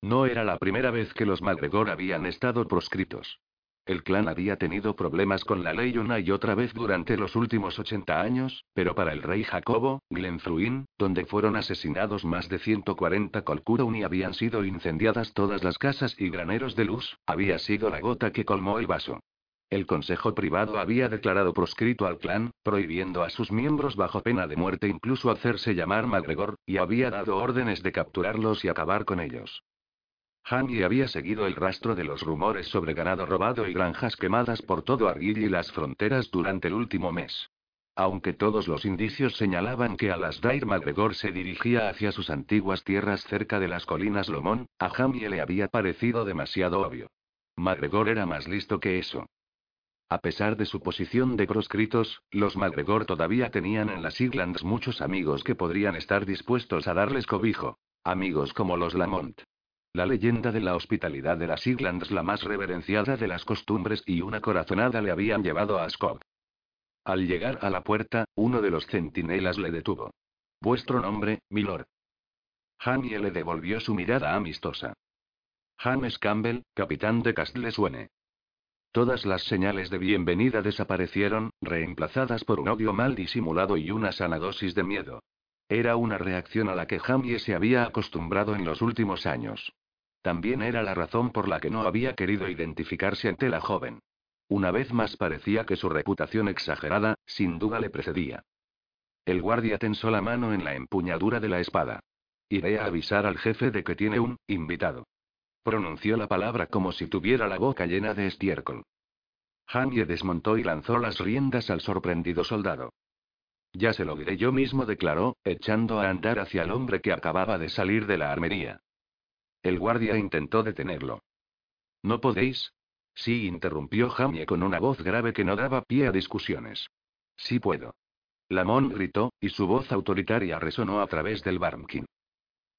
No era la primera vez que los MacGregor habían estado proscritos. El clan había tenido problemas con la ley una y otra vez durante los últimos 80 años, pero para el rey Jacobo, Glenfruin, donde fueron asesinados más de 140 Colquhoun y habían sido incendiadas todas las casas y graneros de luz, había sido la gota que colmó el vaso. El Consejo Privado había declarado proscrito al clan, prohibiendo a sus miembros bajo pena de muerte incluso hacerse llamar MacGregor, y había dado órdenes de capturarlos y acabar con ellos. Jamie había seguido el rastro de los rumores sobre ganado robado y granjas quemadas por todo Argyll y las fronteras durante el último mes. Aunque todos los indicios señalaban que Alasdair MacGregor se dirigía hacia sus antiguas tierras cerca de las colinas Lomón, a Jamie le había parecido demasiado obvio. MacGregor era más listo que eso. A pesar de su posición de proscritos, los MacGregor todavía tenían en las Islands muchos amigos que podrían estar dispuestos a darles cobijo. Amigos como los Lamont. La leyenda de la hospitalidad de las Islands, la más reverenciada de las costumbres y una corazonada le habían llevado a Scott. Al llegar a la puerta, uno de los centinelas le detuvo. Vuestro nombre, milord. Jamie le devolvió su mirada amistosa. James Campbell, capitán de Suene. Todas las señales de bienvenida desaparecieron, reemplazadas por un odio mal disimulado y una sana dosis de miedo. Era una reacción a la que Jamie se había acostumbrado en los últimos años. También era la razón por la que no había querido identificarse ante la joven. Una vez más parecía que su reputación exagerada, sin duda le precedía. El guardia tensó la mano en la empuñadura de la espada. Iré a avisar al jefe de que tiene un invitado. Pronunció la palabra como si tuviera la boca llena de estiércol. Jamie desmontó y lanzó las riendas al sorprendido soldado. Ya se lo diré yo mismo, declaró, echando a andar hacia el hombre que acababa de salir de la armería. El guardia intentó detenerlo. ¿No podéis? Sí, interrumpió Jamie con una voz grave que no daba pie a discusiones. Sí puedo. Lamont gritó, y su voz autoritaria resonó a través del barmkin.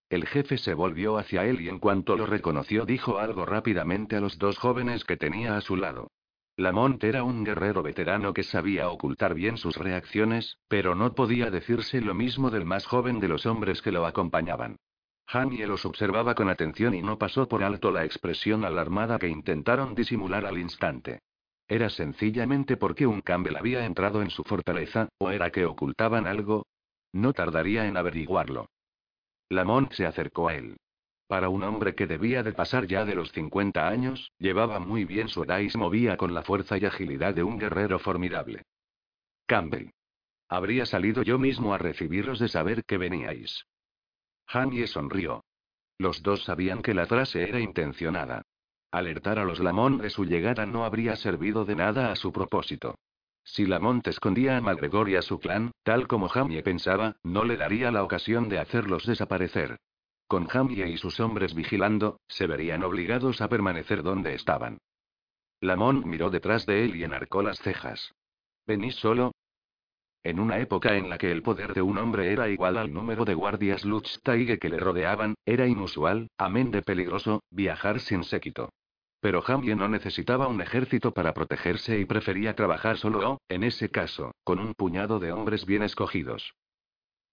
El jefe se volvió hacia él y en cuanto lo reconoció dijo algo rápidamente a los dos jóvenes que tenía a su lado. Lamont era un guerrero veterano que sabía ocultar bien sus reacciones, pero no podía decirse lo mismo del más joven de los hombres que lo acompañaban. Jamie los observaba con atención y no pasó por alto la expresión alarmada que intentaron disimular al instante. ¿Era sencillamente porque un Campbell había entrado en su fortaleza, o era que ocultaban algo? No tardaría en averiguarlo. Lamont se acercó a él. Para un hombre que debía de pasar ya de los 50 años, llevaba muy bien su edad y se movía con la fuerza y agilidad de un guerrero formidable. Campbell. Habría salido yo mismo a recibiros de saber que veníais. Jamie sonrió. Los dos sabían que la frase era intencionada. Alertar a los Lamont de su llegada no habría servido de nada a su propósito. Si Lamont escondía a MacGregor y a su clan, tal como Jamie pensaba, no le daría la ocasión de hacerlos desaparecer. Con Jamie y sus hombres vigilando, se verían obligados a permanecer donde estaban. Lamont miró detrás de él y enarcó las cejas. ¿Venís solo? En una época en la que el poder de un hombre era igual al número de guardias Luchtaige que le rodeaban, era inusual, amén de peligroso, viajar sin séquito. Pero Jamie no necesitaba un ejército para protegerse y prefería trabajar solo o, en ese caso, con un puñado de hombres bien escogidos.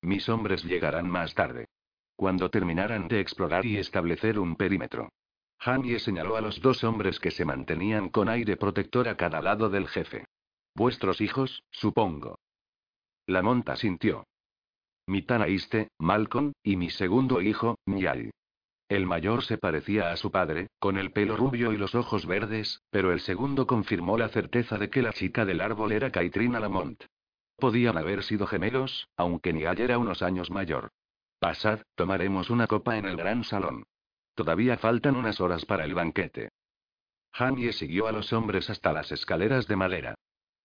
Mis hombres llegarán más tarde. Cuando terminaran de explorar y establecer un perímetro. Jamie señaló a los dos hombres que se mantenían con aire protector a cada lado del jefe. Vuestros hijos, supongo. La monta sintió. Mi Tanaíste, Malcolm, y mi segundo hijo, Nyal. El mayor se parecía a su padre, con el pelo rubio y los ojos verdes, pero el segundo confirmó la certeza de que la chica del árbol era Caitrina Lamont. Podían haber sido gemelos, aunque Niall era unos años mayor. Pasad, tomaremos una copa en el gran salón. Todavía faltan unas horas para el banquete. Jamie siguió a los hombres hasta las escaleras de madera.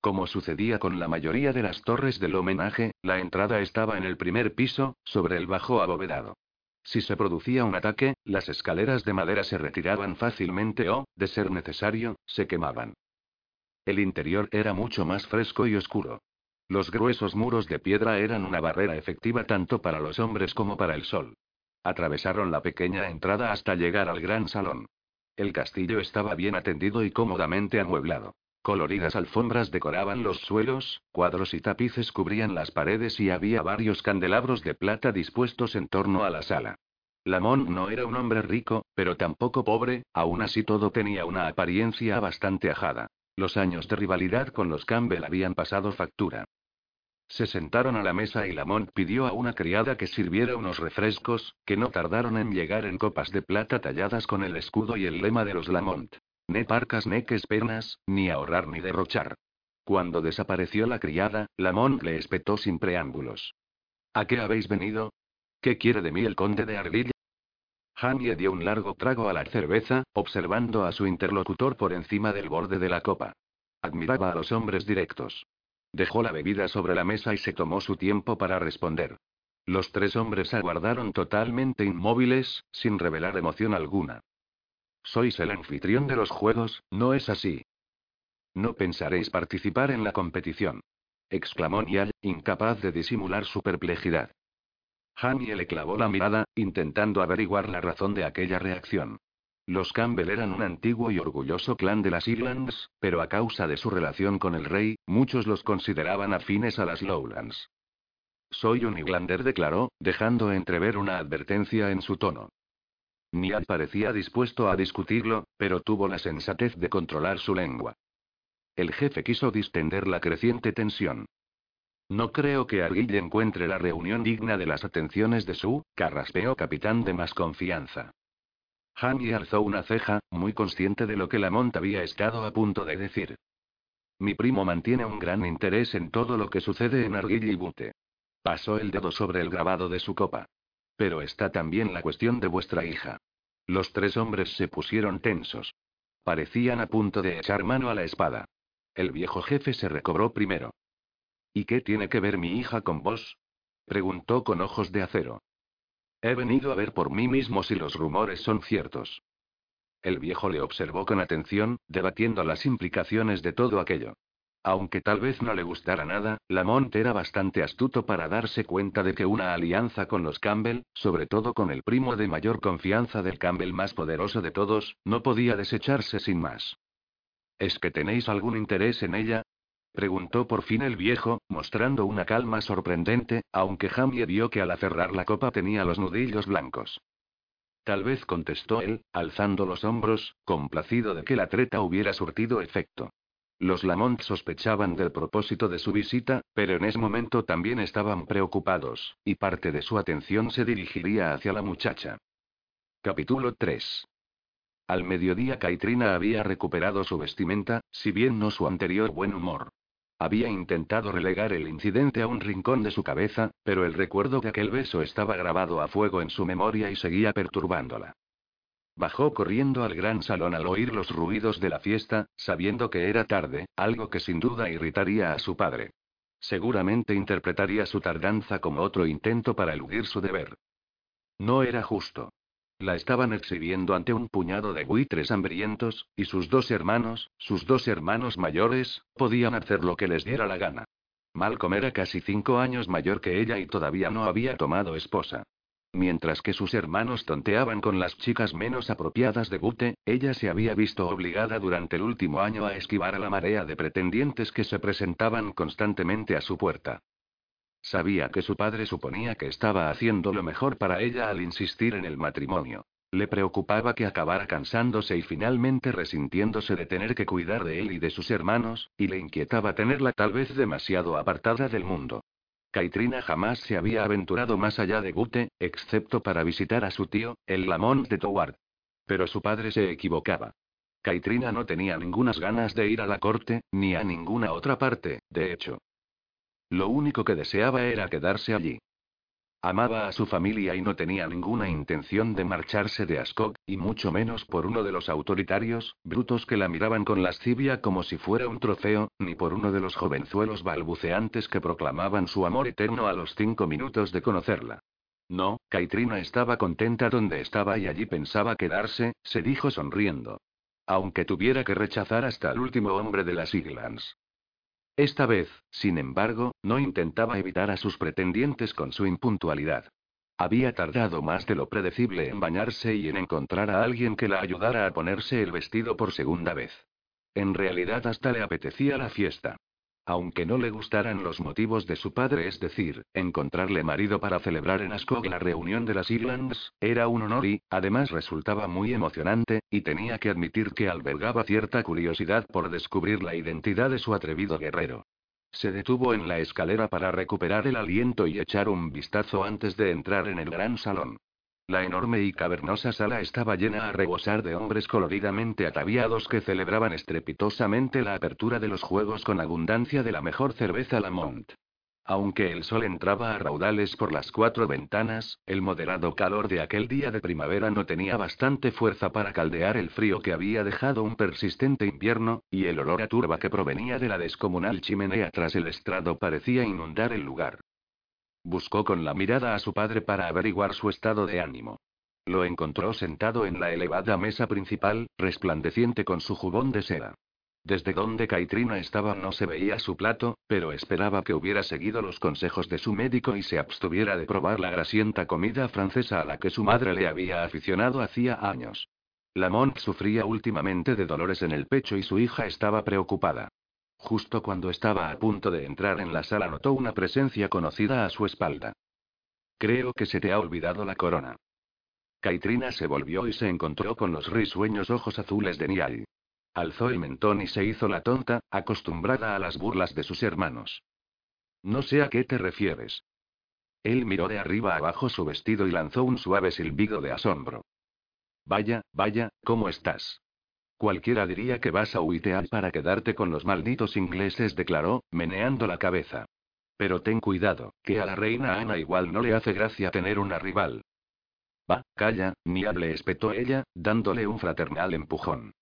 Como sucedía con la mayoría de las torres del homenaje, la entrada estaba en el primer piso, sobre el bajo abovedado. Si se producía un ataque, las escaleras de madera se retiraban fácilmente o, de ser necesario, se quemaban. El interior era mucho más fresco y oscuro. Los gruesos muros de piedra eran una barrera efectiva tanto para los hombres como para el sol. Atravesaron la pequeña entrada hasta llegar al gran salón. El castillo estaba bien atendido y cómodamente amueblado. Coloridas alfombras decoraban los suelos, cuadros y tapices cubrían las paredes y había varios candelabros de plata dispuestos en torno a la sala. Lamont no era un hombre rico, pero tampoco pobre, aún así todo tenía una apariencia bastante ajada. Los años de rivalidad con los Campbell habían pasado factura. Se sentaron a la mesa y Lamont pidió a una criada que sirviera unos refrescos, que no tardaron en llegar en copas de plata talladas con el escudo y el lema de los Lamont. Ne parcas ne que espernas, ni ahorrar ni derrochar. Cuando desapareció la criada, Lamont le espetó sin preámbulos. ¿A qué habéis venido? ¿Qué quiere de mí el conde de Ardilla? Jamie dio un largo trago a la cerveza, observando a su interlocutor por encima del borde de la copa. Admiraba a los hombres directos. Dejó la bebida sobre la mesa y se tomó su tiempo para responder. Los tres hombres aguardaron totalmente inmóviles, sin revelar emoción alguna. Sois el anfitrión de los juegos, ¿no es así? No pensaréis participar en la competición. exclamó Niall, incapaz de disimular su perplejidad. Jamie le clavó la mirada, intentando averiguar la razón de aquella reacción. Los Campbell eran un antiguo y orgulloso clan de las Islands, pero a causa de su relación con el rey, muchos los consideraban afines a las Lowlands. Soy un Iglander, declaró, dejando entrever una advertencia en su tono. Niall parecía dispuesto a discutirlo, pero tuvo la sensatez de controlar su lengua. El jefe quiso distender la creciente tensión. No creo que Arguille encuentre la reunión digna de las atenciones de su, carraspeó capitán de más confianza. Hammy alzó una ceja, muy consciente de lo que Lamont había estado a punto de decir. Mi primo mantiene un gran interés en todo lo que sucede en Arguille y Butte. Pasó el dedo sobre el grabado de su copa. Pero está también la cuestión de vuestra hija. Los tres hombres se pusieron tensos. Parecían a punto de echar mano a la espada. El viejo jefe se recobró primero. ¿Y qué tiene que ver mi hija con vos? preguntó con ojos de acero. He venido a ver por mí mismo si los rumores son ciertos. El viejo le observó con atención, debatiendo las implicaciones de todo aquello. Aunque tal vez no le gustara nada, Lamont era bastante astuto para darse cuenta de que una alianza con los Campbell, sobre todo con el primo de mayor confianza del Campbell más poderoso de todos, no podía desecharse sin más. ¿Es que tenéis algún interés en ella? preguntó por fin el viejo, mostrando una calma sorprendente, aunque Jamie vio que al aferrar la copa tenía los nudillos blancos. Tal vez contestó él, alzando los hombros, complacido de que la treta hubiera surtido efecto. Los Lamont sospechaban del propósito de su visita, pero en ese momento también estaban preocupados, y parte de su atención se dirigiría hacia la muchacha. Capítulo 3. Al mediodía Caitrina había recuperado su vestimenta, si bien no su anterior buen humor. Había intentado relegar el incidente a un rincón de su cabeza, pero el recuerdo de aquel beso estaba grabado a fuego en su memoria y seguía perturbándola. Bajó corriendo al gran salón al oír los ruidos de la fiesta, sabiendo que era tarde, algo que sin duda irritaría a su padre. Seguramente interpretaría su tardanza como otro intento para eludir su deber. No era justo. La estaban exhibiendo ante un puñado de buitres hambrientos, y sus dos hermanos, sus dos hermanos mayores, podían hacer lo que les diera la gana. Malcolm era casi cinco años mayor que ella y todavía no había tomado esposa. Mientras que sus hermanos tonteaban con las chicas menos apropiadas de Butte, ella se había visto obligada durante el último año a esquivar a la marea de pretendientes que se presentaban constantemente a su puerta. Sabía que su padre suponía que estaba haciendo lo mejor para ella al insistir en el matrimonio. Le preocupaba que acabara cansándose y finalmente resintiéndose de tener que cuidar de él y de sus hermanos, y le inquietaba tenerla tal vez demasiado apartada del mundo. Caitrina jamás se había aventurado más allá de Butte, excepto para visitar a su tío, el Lamont de Toward. Pero su padre se equivocaba. Caitrina no tenía ningunas ganas de ir a la corte, ni a ninguna otra parte, de hecho. Lo único que deseaba era quedarse allí. Amaba a su familia y no tenía ninguna intención de marcharse de Ascot, y mucho menos por uno de los autoritarios, brutos que la miraban con lascivia como si fuera un trofeo, ni por uno de los jovenzuelos balbuceantes que proclamaban su amor eterno a los cinco minutos de conocerla. No, Caitrina estaba contenta donde estaba y allí pensaba quedarse, se dijo sonriendo. Aunque tuviera que rechazar hasta el último hombre de las Islands. Esta vez, sin embargo, no intentaba evitar a sus pretendientes con su impuntualidad. Había tardado más de lo predecible en bañarse y en encontrar a alguien que la ayudara a ponerse el vestido por segunda vez. En realidad hasta le apetecía la fiesta. Aunque no le gustaran los motivos de su padre, es decir, encontrarle marido para celebrar en Ascog la reunión de las Islands, era un honor y, además, resultaba muy emocionante, y tenía que admitir que albergaba cierta curiosidad por descubrir la identidad de su atrevido guerrero. Se detuvo en la escalera para recuperar el aliento y echar un vistazo antes de entrar en el gran salón. La enorme y cavernosa sala estaba llena a rebosar de hombres coloridamente ataviados que celebraban estrepitosamente la apertura de los juegos con abundancia de la mejor cerveza Lamont. Aunque el sol entraba a raudales por las cuatro ventanas, el moderado calor de aquel día de primavera no tenía bastante fuerza para caldear el frío que había dejado un persistente invierno, y el olor a turba que provenía de la descomunal chimenea tras el estrado parecía inundar el lugar. Buscó con la mirada a su padre para averiguar su estado de ánimo. Lo encontró sentado en la elevada mesa principal, resplandeciente con su jubón de seda. Desde donde Caitrina estaba no se veía su plato, pero esperaba que hubiera seguido los consejos de su médico y se abstuviera de probar la grasienta comida francesa a la que su madre le había aficionado hacía años. Lamont sufría últimamente de dolores en el pecho y su hija estaba preocupada. Justo cuando estaba a punto de entrar en la sala notó una presencia conocida a su espalda. Creo que se te ha olvidado la corona. Caitrina se volvió y se encontró con los risueños ojos azules de Niall. Alzó el mentón y se hizo la tonta, acostumbrada a las burlas de sus hermanos. No sé a qué te refieres. Él miró de arriba abajo su vestido y lanzó un suave silbido de asombro. Vaya, vaya, ¿cómo estás? Cualquiera diría que vas a Huiteal para quedarte con los malditos ingleses, declaró, meneando la cabeza. Pero ten cuidado, que a la reina Ana igual no le hace gracia tener una rival. Va, calla, ni hable, espetó ella, dándole un fraternal empujón.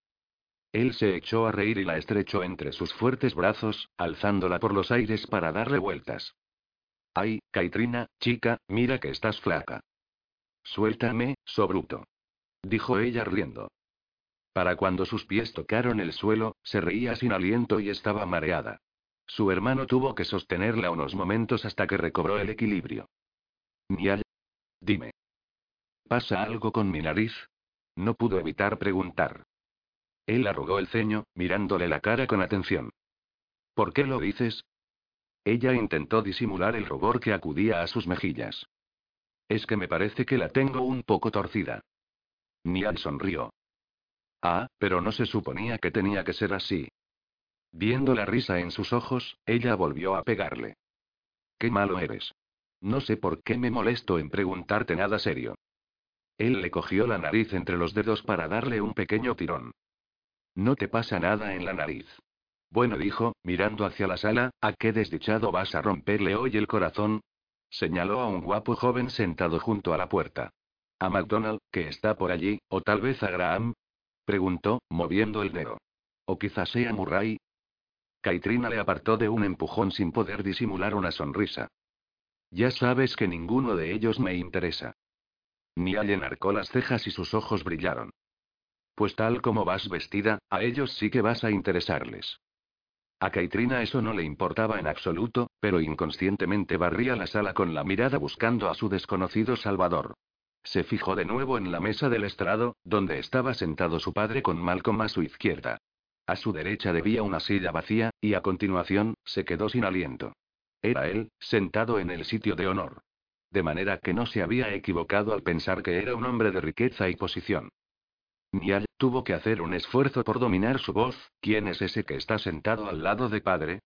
Él se echó a reír y la estrechó entre sus fuertes brazos, alzándola por los aires para darle vueltas. Ay, Caitrina, chica, mira que estás flaca. Suéltame, sobruto. Dijo ella riendo. Para cuando sus pies tocaron el suelo, se reía sin aliento y estaba mareada. Su hermano tuvo que sostenerla unos momentos hasta que recobró el equilibrio. Niall. Dime. ¿Pasa algo con mi nariz? No pudo evitar preguntar. Él arrugó el ceño, mirándole la cara con atención. ¿Por qué lo dices? Ella intentó disimular el rubor que acudía a sus mejillas. Es que me parece que la tengo un poco torcida. Niall sonrió. Ah, pero no se suponía que tenía que ser así. Viendo la risa en sus ojos, ella volvió a pegarle. Qué malo eres. No sé por qué me molesto en preguntarte nada serio. Él le cogió la nariz entre los dedos para darle un pequeño tirón. No te pasa nada en la nariz. Bueno, dijo, mirando hacia la sala, ¿a qué desdichado vas a romperle hoy el corazón? Señaló a un guapo joven sentado junto a la puerta. A MacDonald, que está por allí, o tal vez a Graham, Preguntó, moviendo el dedo. ¿O quizás sea Murray? Caitrina le apartó de un empujón sin poder disimular una sonrisa. Ya sabes que ninguno de ellos me interesa. Niall enarcó las cejas y sus ojos brillaron. Pues tal como vas vestida, a ellos sí que vas a interesarles. A Caitrina eso no le importaba en absoluto, pero inconscientemente barría la sala con la mirada buscando a su desconocido Salvador. Se fijó de nuevo en la mesa del estrado, donde estaba sentado su padre con Malcolm a su izquierda. A su derecha debía una silla vacía, y a continuación, se quedó sin aliento. Era él, sentado en el sitio de honor. De manera que no se había equivocado al pensar que era un hombre de riqueza y posición. Niall tuvo que hacer un esfuerzo por dominar su voz. ¿Quién es ese que está sentado al lado de padre?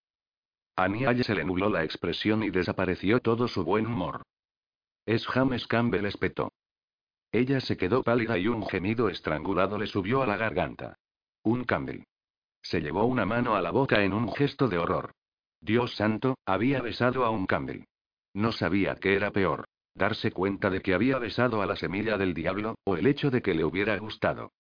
A Niall se le nubló la expresión y desapareció todo su buen humor. Es James Campbell espetó. Ella se quedó pálida y un gemido estrangulado le subió a la garganta. Un Campbell. Se llevó una mano a la boca en un gesto de horror. Dios santo, había besado a un Campbell. No sabía qué era peor, darse cuenta de que había besado a la semilla del diablo, o el hecho de que le hubiera gustado.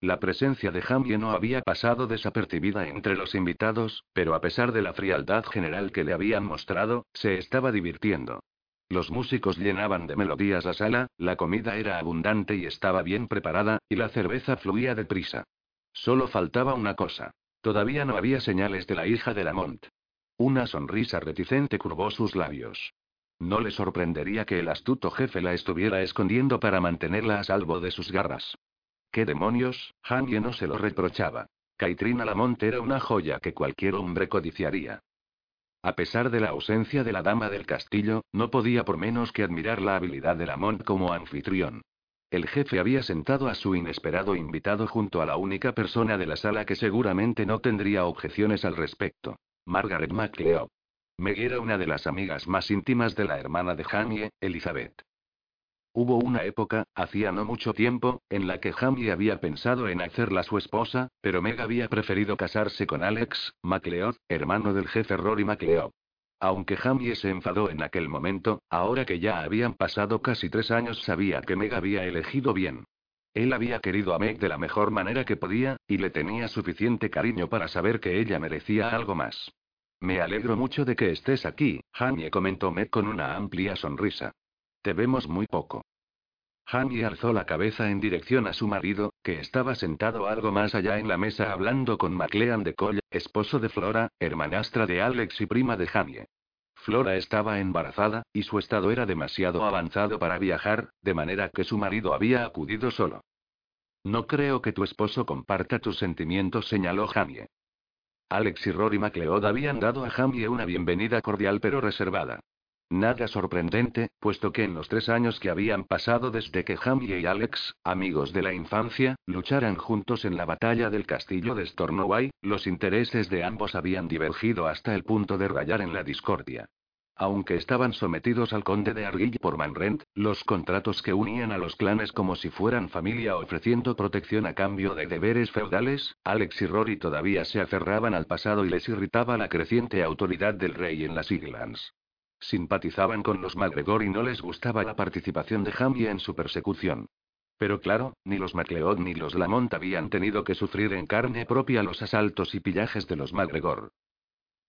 La presencia de Jamie no había pasado desapercibida entre los invitados, pero a pesar de la frialdad general que le habían mostrado, se estaba divirtiendo. Los músicos llenaban de melodías la sala, la comida era abundante y estaba bien preparada, y la cerveza fluía deprisa. Solo faltaba una cosa. Todavía no había señales de la hija de Lamont. Una sonrisa reticente curvó sus labios. No le sorprendería que el astuto jefe la estuviera escondiendo para mantenerla a salvo de sus garras. ¿Qué demonios? Jamie no se lo reprochaba. Caitrina Lamont era una joya que cualquier hombre codiciaría. A pesar de la ausencia de la dama del castillo, no podía por menos que admirar la habilidad de Lamont como anfitrión. El jefe había sentado a su inesperado invitado junto a la única persona de la sala que seguramente no tendría objeciones al respecto. Margaret MacLeod. Meg era una de las amigas más íntimas de la hermana de Jamie, Elizabeth. Hubo una época, hacía no mucho tiempo, en la que Jamie había pensado en hacerla su esposa, pero Meg había preferido casarse con Alex, MacLeod, hermano del jefe Rory MacLeod. Aunque Jamie se enfadó en aquel momento, ahora que ya habían pasado casi tres años sabía que Meg había elegido bien. Él había querido a Meg de la mejor manera que podía, y le tenía suficiente cariño para saber que ella merecía algo más. Me alegro mucho de que estés aquí, Jamie comentó Meg con una amplia sonrisa. Te vemos muy poco. Jamie alzó la cabeza en dirección a su marido, que estaba sentado algo más allá en la mesa hablando con MacLean de Colle, esposo de Flora, hermanastra de Alex y prima de Jamie. Flora estaba embarazada, y su estado era demasiado avanzado para viajar, de manera que su marido había acudido solo. No creo que tu esposo comparta tus sentimientos, señaló Jamie. Alex y Rory MacLeod habían dado a Jamie una bienvenida cordial pero reservada. Nada sorprendente, puesto que en los tres años que habían pasado desde que Jamie y Alex, amigos de la infancia, lucharan juntos en la batalla del castillo de Stornoway, los intereses de ambos habían divergido hasta el punto de rayar en la discordia. Aunque estaban sometidos al conde de Argyll por Manrent, los contratos que unían a los clanes como si fueran familia ofreciendo protección a cambio de deberes feudales, Alex y Rory todavía se aferraban al pasado y les irritaba la creciente autoridad del rey en las Islands. Simpatizaban con los MacGregor y no les gustaba la participación de Jamie en su persecución. Pero claro, ni los MacLeod ni los Lamont habían tenido que sufrir en carne propia los asaltos y pillajes de los MacGregor.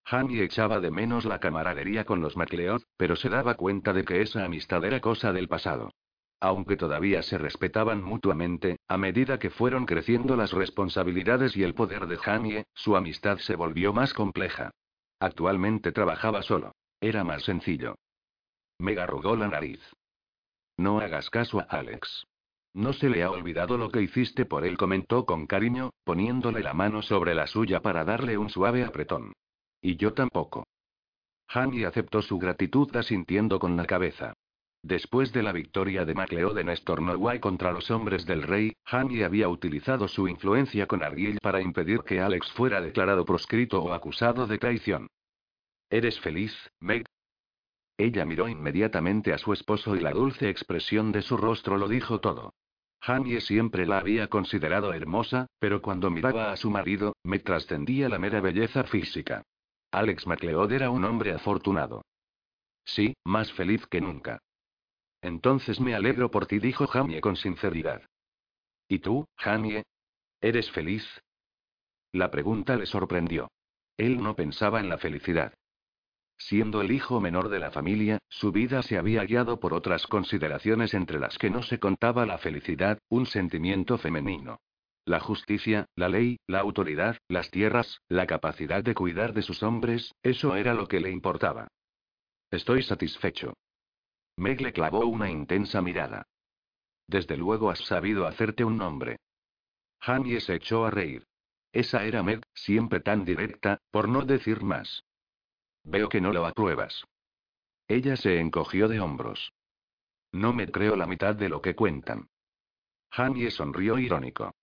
Jamie echaba de menos la camaradería con los MacLeod, pero se daba cuenta de que esa amistad era cosa del pasado. Aunque todavía se respetaban mutuamente, a medida que fueron creciendo las responsabilidades y el poder de Jamie, su amistad se volvió más compleja. Actualmente trabajaba solo. Era más sencillo. Me arrugó la nariz. No hagas caso a Alex. No se le ha olvidado lo que hiciste por él, comentó con cariño, poniéndole la mano sobre la suya para darle un suave apretón. Y yo tampoco. Hanny aceptó su gratitud asintiendo con la cabeza. Después de la victoria de MacLeod en Stornoway contra los hombres del rey, Hanny había utilizado su influencia con Argyll para impedir que Alex fuera declarado proscrito o acusado de traición. ¿Eres feliz, Meg? Ella miró inmediatamente a su esposo y la dulce expresión de su rostro lo dijo todo. Jamie siempre la había considerado hermosa, pero cuando miraba a su marido, me trascendía la mera belleza física. Alex MacLeod era un hombre afortunado. Sí, más feliz que nunca. Entonces me alegro por ti, dijo Jamie con sinceridad. ¿Y tú, Jamie? ¿Eres feliz? La pregunta le sorprendió. Él no pensaba en la felicidad. Siendo el hijo menor de la familia, su vida se había guiado por otras consideraciones entre las que no se contaba la felicidad, un sentimiento femenino. La justicia, la ley, la autoridad, las tierras, la capacidad de cuidar de sus hombres, eso era lo que le importaba. Estoy satisfecho. Meg le clavó una intensa mirada. Desde luego has sabido hacerte un nombre. Jamie se echó a reír. Esa era Meg, siempre tan directa, por no decir más. Veo que no lo apruebas. Ella se encogió de hombros. No me creo la mitad de lo que cuentan. Jamie sonrió irónico.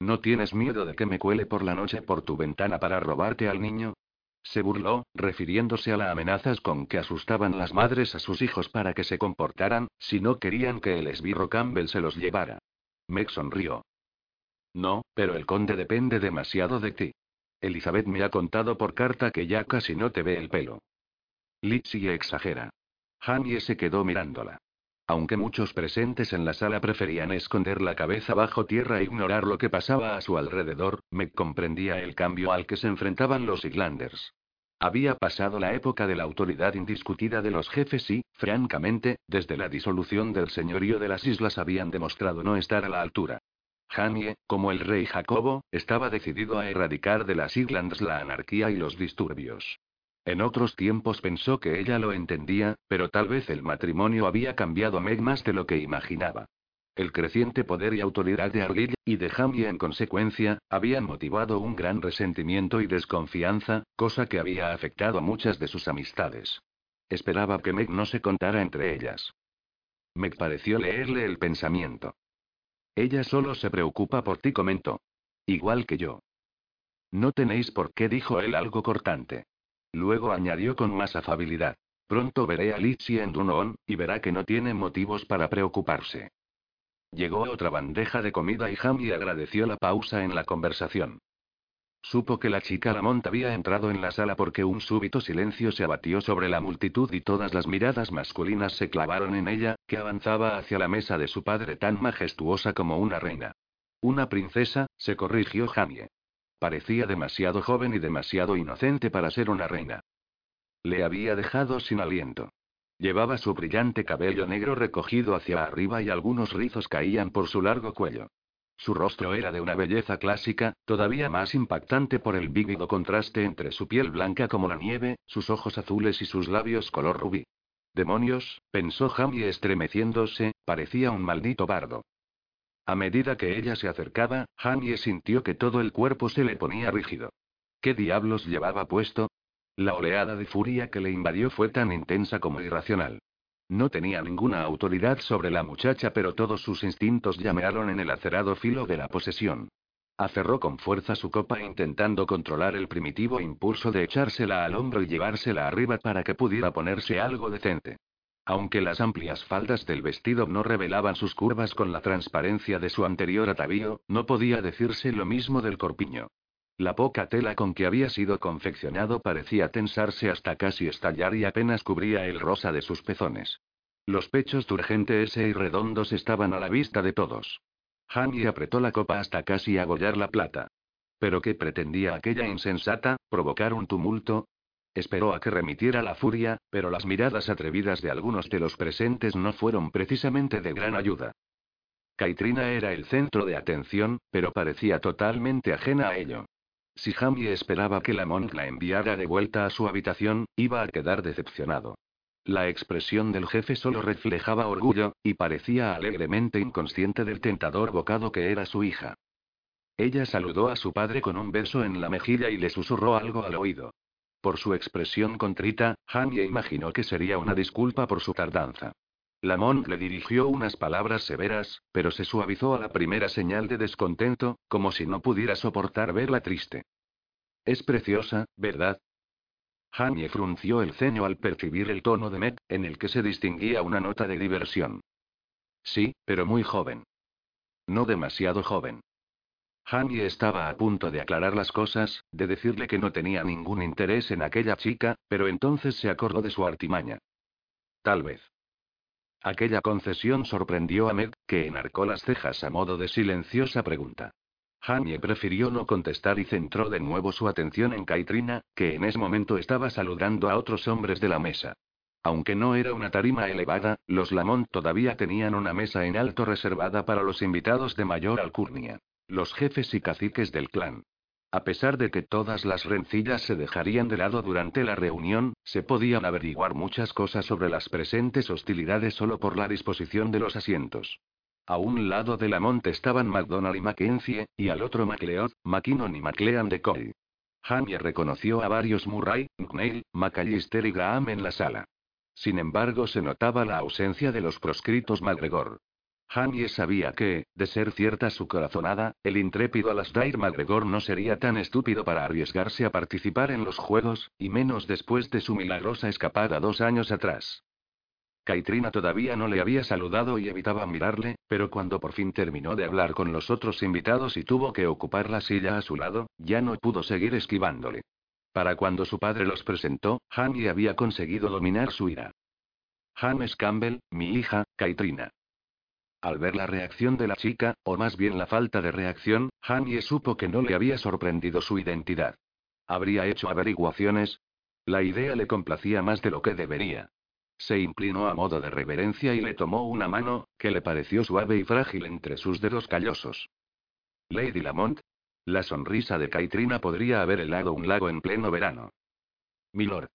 ¿No tienes miedo de que me cuele por la noche por tu ventana para robarte al niño? Se burló, refiriéndose a las amenazas con que asustaban las madres a sus hijos para que se comportaran, si no querían que el esbirro Campbell se los llevara. Meg sonrió. No, pero el conde depende demasiado de ti. Elizabeth me ha contado por carta que ya casi no te ve el pelo. Lizzie exagera. Jamie se quedó mirándola. Aunque muchos presentes en la sala preferían esconder la cabeza bajo tierra e ignorar lo que pasaba a su alrededor, me comprendía el cambio al que se enfrentaban los Islanders. Había pasado la época de la autoridad indiscutida de los jefes y, francamente, desde la disolución del señorío de las islas habían demostrado no estar a la altura. Jamie, como el rey Jacobo, estaba decidido a erradicar de las Islands la anarquía y los disturbios. En otros tiempos pensó que ella lo entendía, pero tal vez el matrimonio había cambiado a Meg más de lo que imaginaba. El creciente poder y autoridad de Argyll, y de Jamie en consecuencia, habían motivado un gran resentimiento y desconfianza, cosa que había afectado a muchas de sus amistades. Esperaba que Meg no se contara entre ellas. Meg pareció leerle el pensamiento. Ella solo se preocupa por ti, comentó. Igual que yo. No tenéis por qué, dijo él algo cortante. Luego añadió con más afabilidad. Pronto veré a Lizzie en Dunoon, y verá que no tiene motivos para preocuparse. Llegó otra bandeja de comida y Jamie agradeció la pausa en la conversación. Supo que la chica Lamont había entrado en la sala porque un súbito silencio se abatió sobre la multitud y todas las miradas masculinas se clavaron en ella, que avanzaba hacia la mesa de su padre tan majestuosa como una reina. Una princesa, se corrigió Jamie. Parecía demasiado joven y demasiado inocente para ser una reina. Le había dejado sin aliento. Llevaba su brillante cabello negro recogido hacia arriba y algunos rizos caían por su largo cuello. Su rostro era de una belleza clásica, todavía más impactante por el vívido contraste entre su piel blanca como la nieve, sus ojos azules y sus labios color rubí. Demonios, pensó Jamie estremeciéndose, parecía un maldito bardo. A medida que ella se acercaba, Jamie sintió que todo el cuerpo se le ponía rígido. ¿Qué diablos llevaba puesto? La oleada de furia que le invadió fue tan intensa como irracional. No tenía ninguna autoridad sobre la muchacha, pero todos sus instintos llamearon en el acerado filo de la posesión. Aferró con fuerza su copa intentando controlar el primitivo impulso de echársela al hombro y llevársela arriba para que pudiera ponerse algo decente. Aunque las amplias faldas del vestido no revelaban sus curvas con la transparencia de su anterior atavío, no podía decirse lo mismo del corpiño. La poca tela con que había sido confeccionado parecía tensarse hasta casi estallar y apenas cubría el rosa de sus pezones. Los pechos turgentes y redondos estaban a la vista de todos. Jamie apretó la copa hasta casi agollar la plata. ¿Pero qué pretendía aquella insensata? ¿Provocar un tumulto? Esperó a que remitiera la furia, pero las miradas atrevidas de algunos de los presentes no fueron precisamente de gran ayuda. Caitrina era el centro de atención, pero parecía totalmente ajena a ello. Si Jamie esperaba que la monk la enviara de vuelta a su habitación, iba a quedar decepcionado. La expresión del jefe solo reflejaba orgullo, y parecía alegremente inconsciente del tentador bocado que era su hija. Ella saludó a su padre con un beso en la mejilla y le susurró algo al oído. Por su expresión contrita, Jamie imaginó que sería una disculpa por su tardanza. Lamont le dirigió unas palabras severas, pero se suavizó a la primera señal de descontento, como si no pudiera soportar verla triste. Es preciosa, ¿verdad? Jamie frunció el ceño al percibir el tono de Meg, en el que se distinguía una nota de diversión. Sí, pero muy joven. No demasiado joven. Jamie estaba a punto de aclarar las cosas, de decirle que no tenía ningún interés en aquella chica, pero entonces se acordó de su artimaña. Tal vez. Aquella concesión sorprendió a Meg, que enarcó las cejas a modo de silenciosa pregunta. Jamie prefirió no contestar y centró de nuevo su atención en Caitrina, que en ese momento estaba saludando a otros hombres de la mesa. Aunque no era una tarima elevada, los Lamont todavía tenían una mesa en alto reservada para los invitados de mayor alcurnia. Los jefes y caciques del clan. A pesar de que todas las rencillas se dejarían de lado durante la reunión, se podían averiguar muchas cosas sobre las presentes hostilidades solo por la disposición de los asientos. A un lado de la monte estaban McDonald y Mackenzie, y al otro MacLeod, McKinnon y McLean de Cole. Jamie reconoció a varios Murray, McNeil, McAllister y Graham en la sala. Sin embargo, se notaba la ausencia de los proscritos McGregor. Jamie sabía que, de ser cierta su corazonada, el intrépido Alasdair MacGregor no sería tan estúpido para arriesgarse a participar en los juegos, y menos después de su milagrosa escapada dos años atrás. Caitrina todavía no le había saludado y evitaba mirarle, pero cuando por fin terminó de hablar con los otros invitados y tuvo que ocupar la silla a su lado, ya no pudo seguir esquivándole. Para cuando su padre los presentó, Jamie había conseguido dominar su ira. James Campbell, mi hija, Caitrina. Al ver la reacción de la chica, o más bien la falta de reacción, Jamie supo que no le había sorprendido su identidad. ¿Habría hecho averiguaciones? La idea le complacía más de lo que debería. Se inclinó a modo de reverencia y le tomó una mano, que le pareció suave y frágil entre sus dedos callosos. Lady Lamont. La sonrisa de Caitrina podría haber helado un lago en pleno verano. Milord.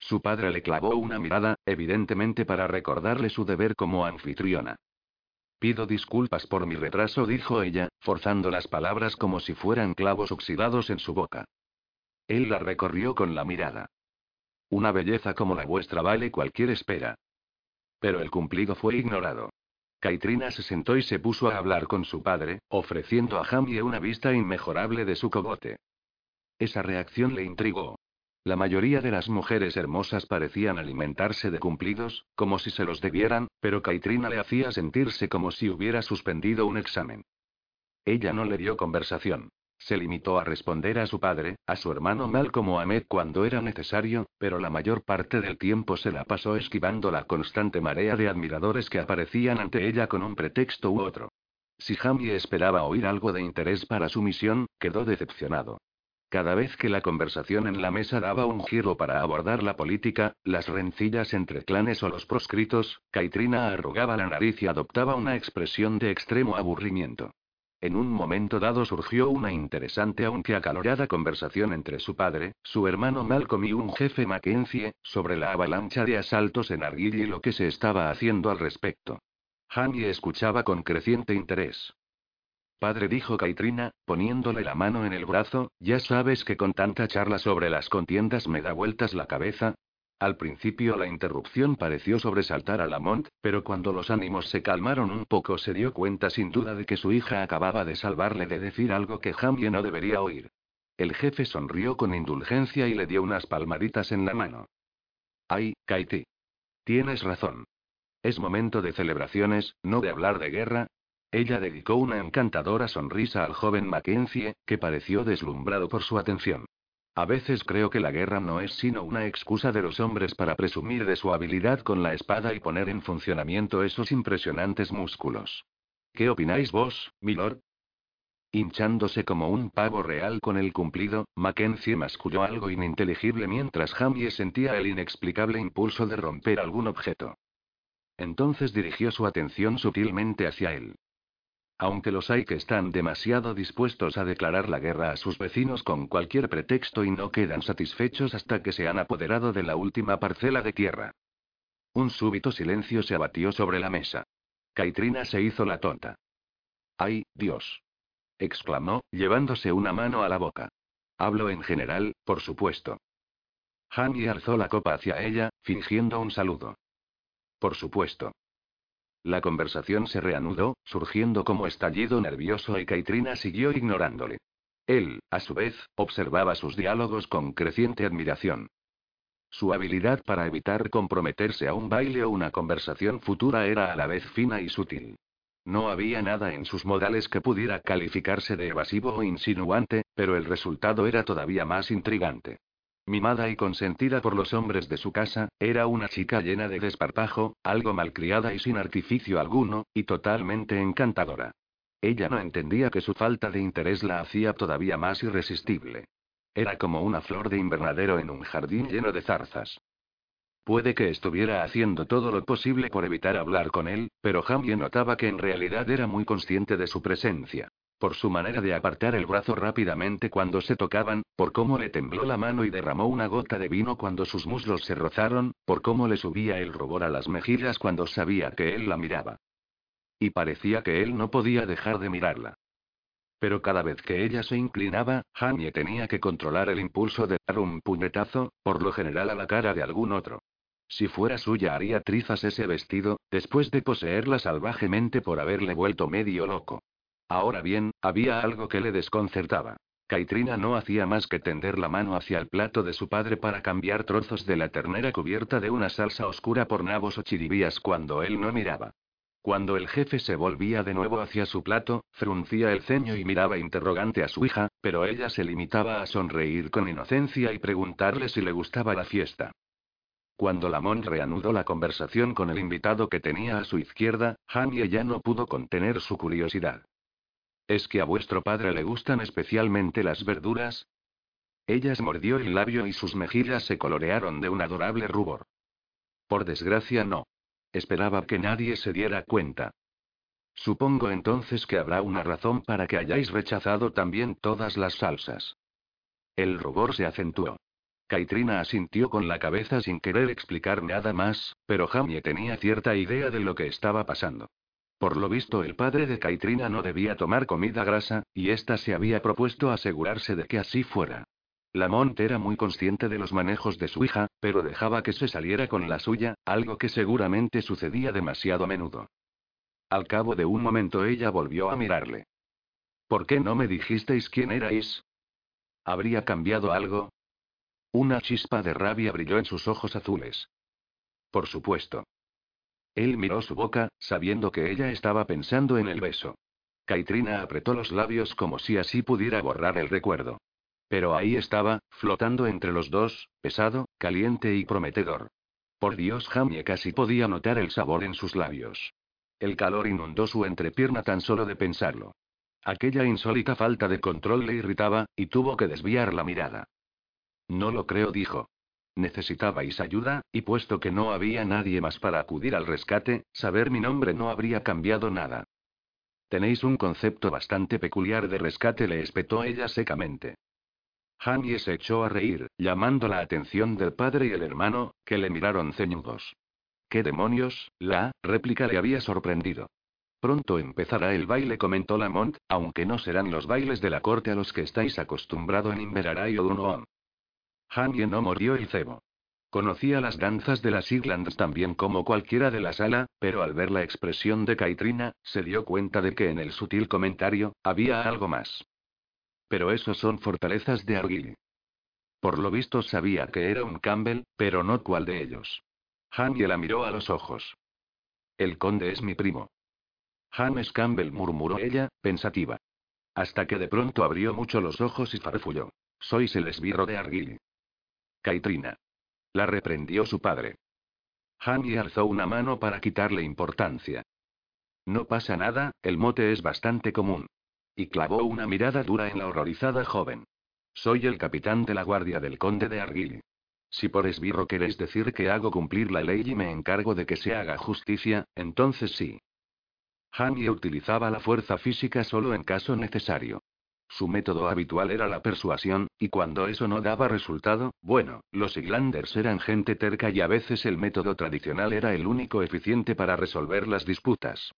Su padre le clavó una mirada, evidentemente para recordarle su deber como anfitriona. Pido disculpas por mi retraso, dijo ella, forzando las palabras como si fueran clavos oxidados en su boca. Él la recorrió con la mirada. Una belleza como la vuestra vale cualquier espera. Pero el cumplido fue ignorado. Caitrina se sentó y se puso a hablar con su padre, ofreciendo a Jamie una vista inmejorable de su cogote. Esa reacción le intrigó. La mayoría de las mujeres hermosas parecían alimentarse de cumplidos, como si se los debieran, pero Caitrina le hacía sentirse como si hubiera suspendido un examen. Ella no le dio conversación. Se limitó a responder a su padre, a su hermano Malcolm o a Ahmed cuando era necesario, pero la mayor parte del tiempo se la pasó esquivando la constante marea de admiradores que aparecían ante ella con un pretexto u otro. Si Jamie esperaba oír algo de interés para su misión, quedó decepcionado. Cada vez que la conversación en la mesa daba un giro para abordar la política, las rencillas entre clanes o los proscritos, Kaitrina arrugaba la nariz y adoptaba una expresión de extremo aburrimiento. En un momento dado surgió una interesante aunque acalorada conversación entre su padre, su hermano Malcolm y un jefe Mackenzie, sobre la avalancha de asaltos en Arguill y lo que se estaba haciendo al respecto. Jamie escuchaba con creciente interés. Padre dijo Kaitrina, poniéndole la mano en el brazo, ya sabes que con tanta charla sobre las contiendas me da vueltas la cabeza. Al principio la interrupción pareció sobresaltar a Lamont, pero cuando los ánimos se calmaron un poco se dio cuenta sin duda de que su hija acababa de salvarle de decir algo que Jamie no debería oír. El jefe sonrió con indulgencia y le dio unas palmaditas en la mano. Ay, Kaiti. Tienes razón. Es momento de celebraciones, no de hablar de guerra, ella dedicó una encantadora sonrisa al joven Mackenzie, que pareció deslumbrado por su atención. A veces creo que la guerra no es sino una excusa de los hombres para presumir de su habilidad con la espada y poner en funcionamiento esos impresionantes músculos. ¿Qué opináis vos, milord? Hinchándose como un pavo real con el cumplido, Mackenzie masculló algo ininteligible mientras Jamie sentía el inexplicable impulso de romper algún objeto. Entonces dirigió su atención sutilmente hacia él. Aunque los hay que están demasiado dispuestos a declarar la guerra a sus vecinos con cualquier pretexto y no quedan satisfechos hasta que se han apoderado de la última parcela de tierra. Un súbito silencio se abatió sobre la mesa. Kaitrina se hizo la tonta. ¡Ay, Dios! exclamó, llevándose una mano a la boca. Hablo en general, por supuesto. Hanny alzó la copa hacia ella, fingiendo un saludo. Por supuesto. La conversación se reanudó, surgiendo como estallido nervioso y Kaitrina siguió ignorándole. Él, a su vez, observaba sus diálogos con creciente admiración. Su habilidad para evitar comprometerse a un baile o una conversación futura era a la vez fina y sutil. No había nada en sus modales que pudiera calificarse de evasivo o insinuante, pero el resultado era todavía más intrigante. Mimada y consentida por los hombres de su casa, era una chica llena de desparpajo, algo malcriada y sin artificio alguno, y totalmente encantadora. Ella no entendía que su falta de interés la hacía todavía más irresistible. Era como una flor de invernadero en un jardín lleno de zarzas. Puede que estuviera haciendo todo lo posible por evitar hablar con él, pero Jamie notaba que en realidad era muy consciente de su presencia por su manera de apartar el brazo rápidamente cuando se tocaban, por cómo le tembló la mano y derramó una gota de vino cuando sus muslos se rozaron, por cómo le subía el rubor a las mejillas cuando sabía que él la miraba. Y parecía que él no podía dejar de mirarla. Pero cada vez que ella se inclinaba, Jamie tenía que controlar el impulso de dar un puñetazo, por lo general a la cara de algún otro. Si fuera suya haría trizas ese vestido, después de poseerla salvajemente por haberle vuelto medio loco. Ahora bien, había algo que le desconcertaba. Kaitrina no hacía más que tender la mano hacia el plato de su padre para cambiar trozos de la ternera cubierta de una salsa oscura por nabos o chiribías cuando él no miraba. Cuando el jefe se volvía de nuevo hacia su plato, fruncía el ceño y miraba interrogante a su hija, pero ella se limitaba a sonreír con inocencia y preguntarle si le gustaba la fiesta. Cuando Lamont reanudó la conversación con el invitado que tenía a su izquierda, Jamie ya no pudo contener su curiosidad. ¿Es que a vuestro padre le gustan especialmente las verduras? Ella se mordió el labio y sus mejillas se colorearon de un adorable rubor. Por desgracia no. Esperaba que nadie se diera cuenta. Supongo entonces que habrá una razón para que hayáis rechazado también todas las salsas. El rubor se acentuó. Kaitrina asintió con la cabeza sin querer explicar nada más, pero Jamie tenía cierta idea de lo que estaba pasando. Por lo visto el padre de Kaitrina no debía tomar comida grasa, y ésta se había propuesto asegurarse de que así fuera. Lamont era muy consciente de los manejos de su hija, pero dejaba que se saliera con la suya, algo que seguramente sucedía demasiado a menudo. Al cabo de un momento ella volvió a mirarle. ¿Por qué no me dijisteis quién erais? ¿Habría cambiado algo? Una chispa de rabia brilló en sus ojos azules. Por supuesto. Él miró su boca, sabiendo que ella estaba pensando en el beso. Kaitrina apretó los labios como si así pudiera borrar el recuerdo. Pero ahí estaba, flotando entre los dos, pesado, caliente y prometedor. Por Dios, Jamie casi podía notar el sabor en sus labios. El calor inundó su entrepierna tan solo de pensarlo. Aquella insólita falta de control le irritaba, y tuvo que desviar la mirada. No lo creo, dijo. Necesitabais ayuda, y puesto que no había nadie más para acudir al rescate, saber mi nombre no habría cambiado nada. Tenéis un concepto bastante peculiar de rescate, le espetó ella secamente. Hanny se echó a reír, llamando la atención del padre y el hermano, que le miraron ceñudos. ¿Qué demonios? La réplica le había sorprendido. Pronto empezará el baile, comentó Lamont, aunque no serán los bailes de la corte a los que estáis acostumbrado en Inveraray o Dunham. Hanny no mordió el cebo. Conocía las danzas de las Irlands tan bien como cualquiera de la sala, pero al ver la expresión de Kaitrina, se dio cuenta de que en el sutil comentario, había algo más. Pero esos son fortalezas de Argyll. Por lo visto sabía que era un Campbell, pero no cuál de ellos. Hanny la miró a los ojos. El conde es mi primo. James Campbell murmuró ella, pensativa. Hasta que de pronto abrió mucho los ojos y farfulló. Sois el esbirro de Argyll. Kaitrina. La reprendió su padre. Hanny alzó una mano para quitarle importancia. No pasa nada, el mote es bastante común. Y clavó una mirada dura en la horrorizada joven. Soy el capitán de la guardia del conde de Argyll. Si por esbirro queréis decir que hago cumplir la ley y me encargo de que se haga justicia, entonces sí. Hanny utilizaba la fuerza física solo en caso necesario. Su método habitual era la persuasión, y cuando eso no daba resultado, bueno, los Iglanders eran gente terca y a veces el método tradicional era el único eficiente para resolver las disputas.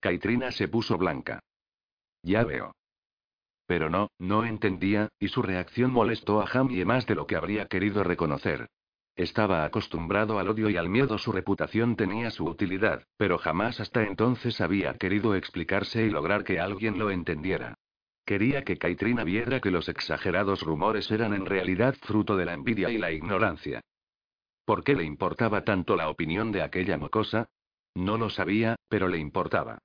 Kaitrina se puso blanca. Ya veo. Pero no, no entendía, y su reacción molestó a Jamie más de lo que habría querido reconocer. Estaba acostumbrado al odio y al miedo, su reputación tenía su utilidad, pero jamás hasta entonces había querido explicarse y lograr que alguien lo entendiera. Quería que Kaitrina viera que los exagerados rumores eran en realidad fruto de la envidia y la ignorancia. ¿Por qué le importaba tanto la opinión de aquella mocosa? No lo sabía, pero le importaba.